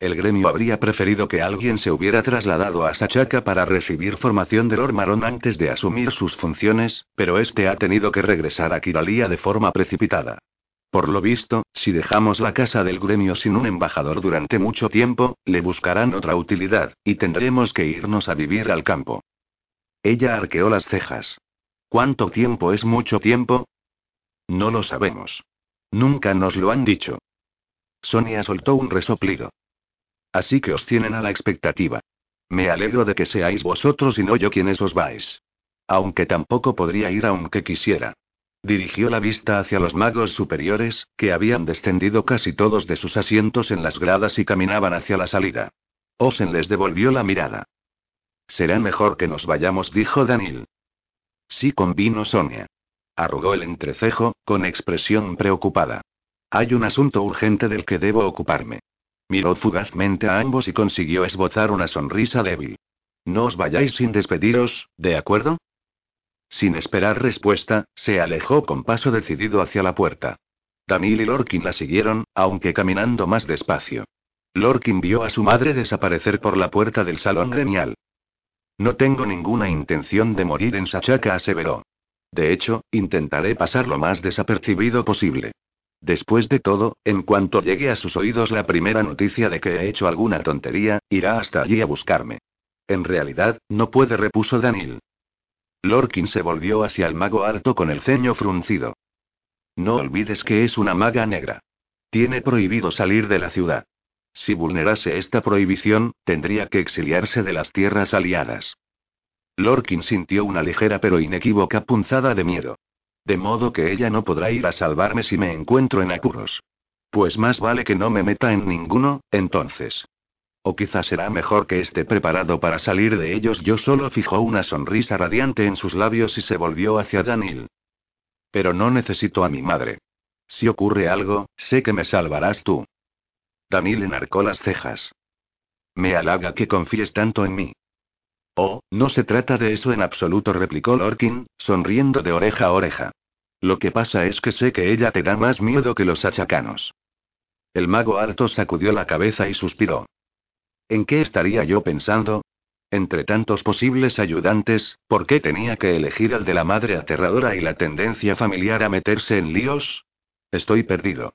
S1: El gremio habría preferido que alguien se hubiera trasladado a Sachaka para recibir formación de Lord Maron antes de asumir sus funciones, pero este ha tenido que regresar a Kiralia de forma precipitada. Por lo visto, si dejamos la casa del gremio sin un embajador durante mucho tiempo, le buscarán otra utilidad, y tendremos que irnos a vivir al campo. Ella arqueó las cejas. ¿Cuánto tiempo es mucho tiempo? No lo sabemos. Nunca nos lo han dicho. Sonia soltó un resoplido. Así que os tienen a la expectativa. Me alegro de que seáis vosotros y no yo quienes os vais. Aunque tampoco podría ir aunque quisiera. Dirigió la vista hacia los magos superiores, que habían descendido casi todos de sus asientos en las gradas y caminaban hacia la salida. Osen les devolvió la mirada. Será mejor que nos vayamos, dijo Daniel. Sí, convino Sonia. Arrugó el entrecejo, con expresión preocupada. Hay un asunto urgente del que debo ocuparme. Miró fugazmente a ambos y consiguió esbozar una sonrisa débil. No os vayáis sin despediros, ¿de acuerdo? Sin esperar respuesta, se alejó con paso decidido hacia la puerta. Daniel y Lorkin la siguieron, aunque caminando más despacio. Lorkin vio a su madre desaparecer por la puerta del salón gremial. No tengo ninguna intención de morir en Sachaka, aseveró. De hecho, intentaré pasar lo más desapercibido posible. Después de todo, en cuanto llegue a sus oídos la primera noticia de que he hecho alguna tontería, irá hasta allí a buscarme. En realidad, no puede, repuso Daniel. Lorkin se volvió hacia el mago harto con el ceño fruncido. No olvides que es una maga negra. Tiene prohibido salir de la ciudad. Si vulnerase esta prohibición, tendría que exiliarse de las tierras aliadas. Lorkin sintió una ligera pero inequívoca punzada de miedo. De modo que ella no podrá ir a salvarme si me encuentro en apuros. Pues más vale que no me meta en ninguno, entonces. O quizás será mejor que esté preparado para salir de ellos. Yo solo fijó una sonrisa radiante en sus labios y se volvió hacia Daniel. Pero no necesito a mi madre. Si ocurre algo, sé que me salvarás tú. Daniel enarcó las cejas. Me halaga que confíes tanto en mí. Oh, no se trata de eso en absoluto, replicó Lorkin, sonriendo de oreja a oreja. Lo que pasa es que sé que ella te da más miedo que los achacanos. El mago alto sacudió la cabeza y suspiró. ¿En qué estaría yo pensando? Entre tantos posibles ayudantes, ¿por qué tenía que elegir al de la madre aterradora y la tendencia familiar a meterse en líos? Estoy perdido.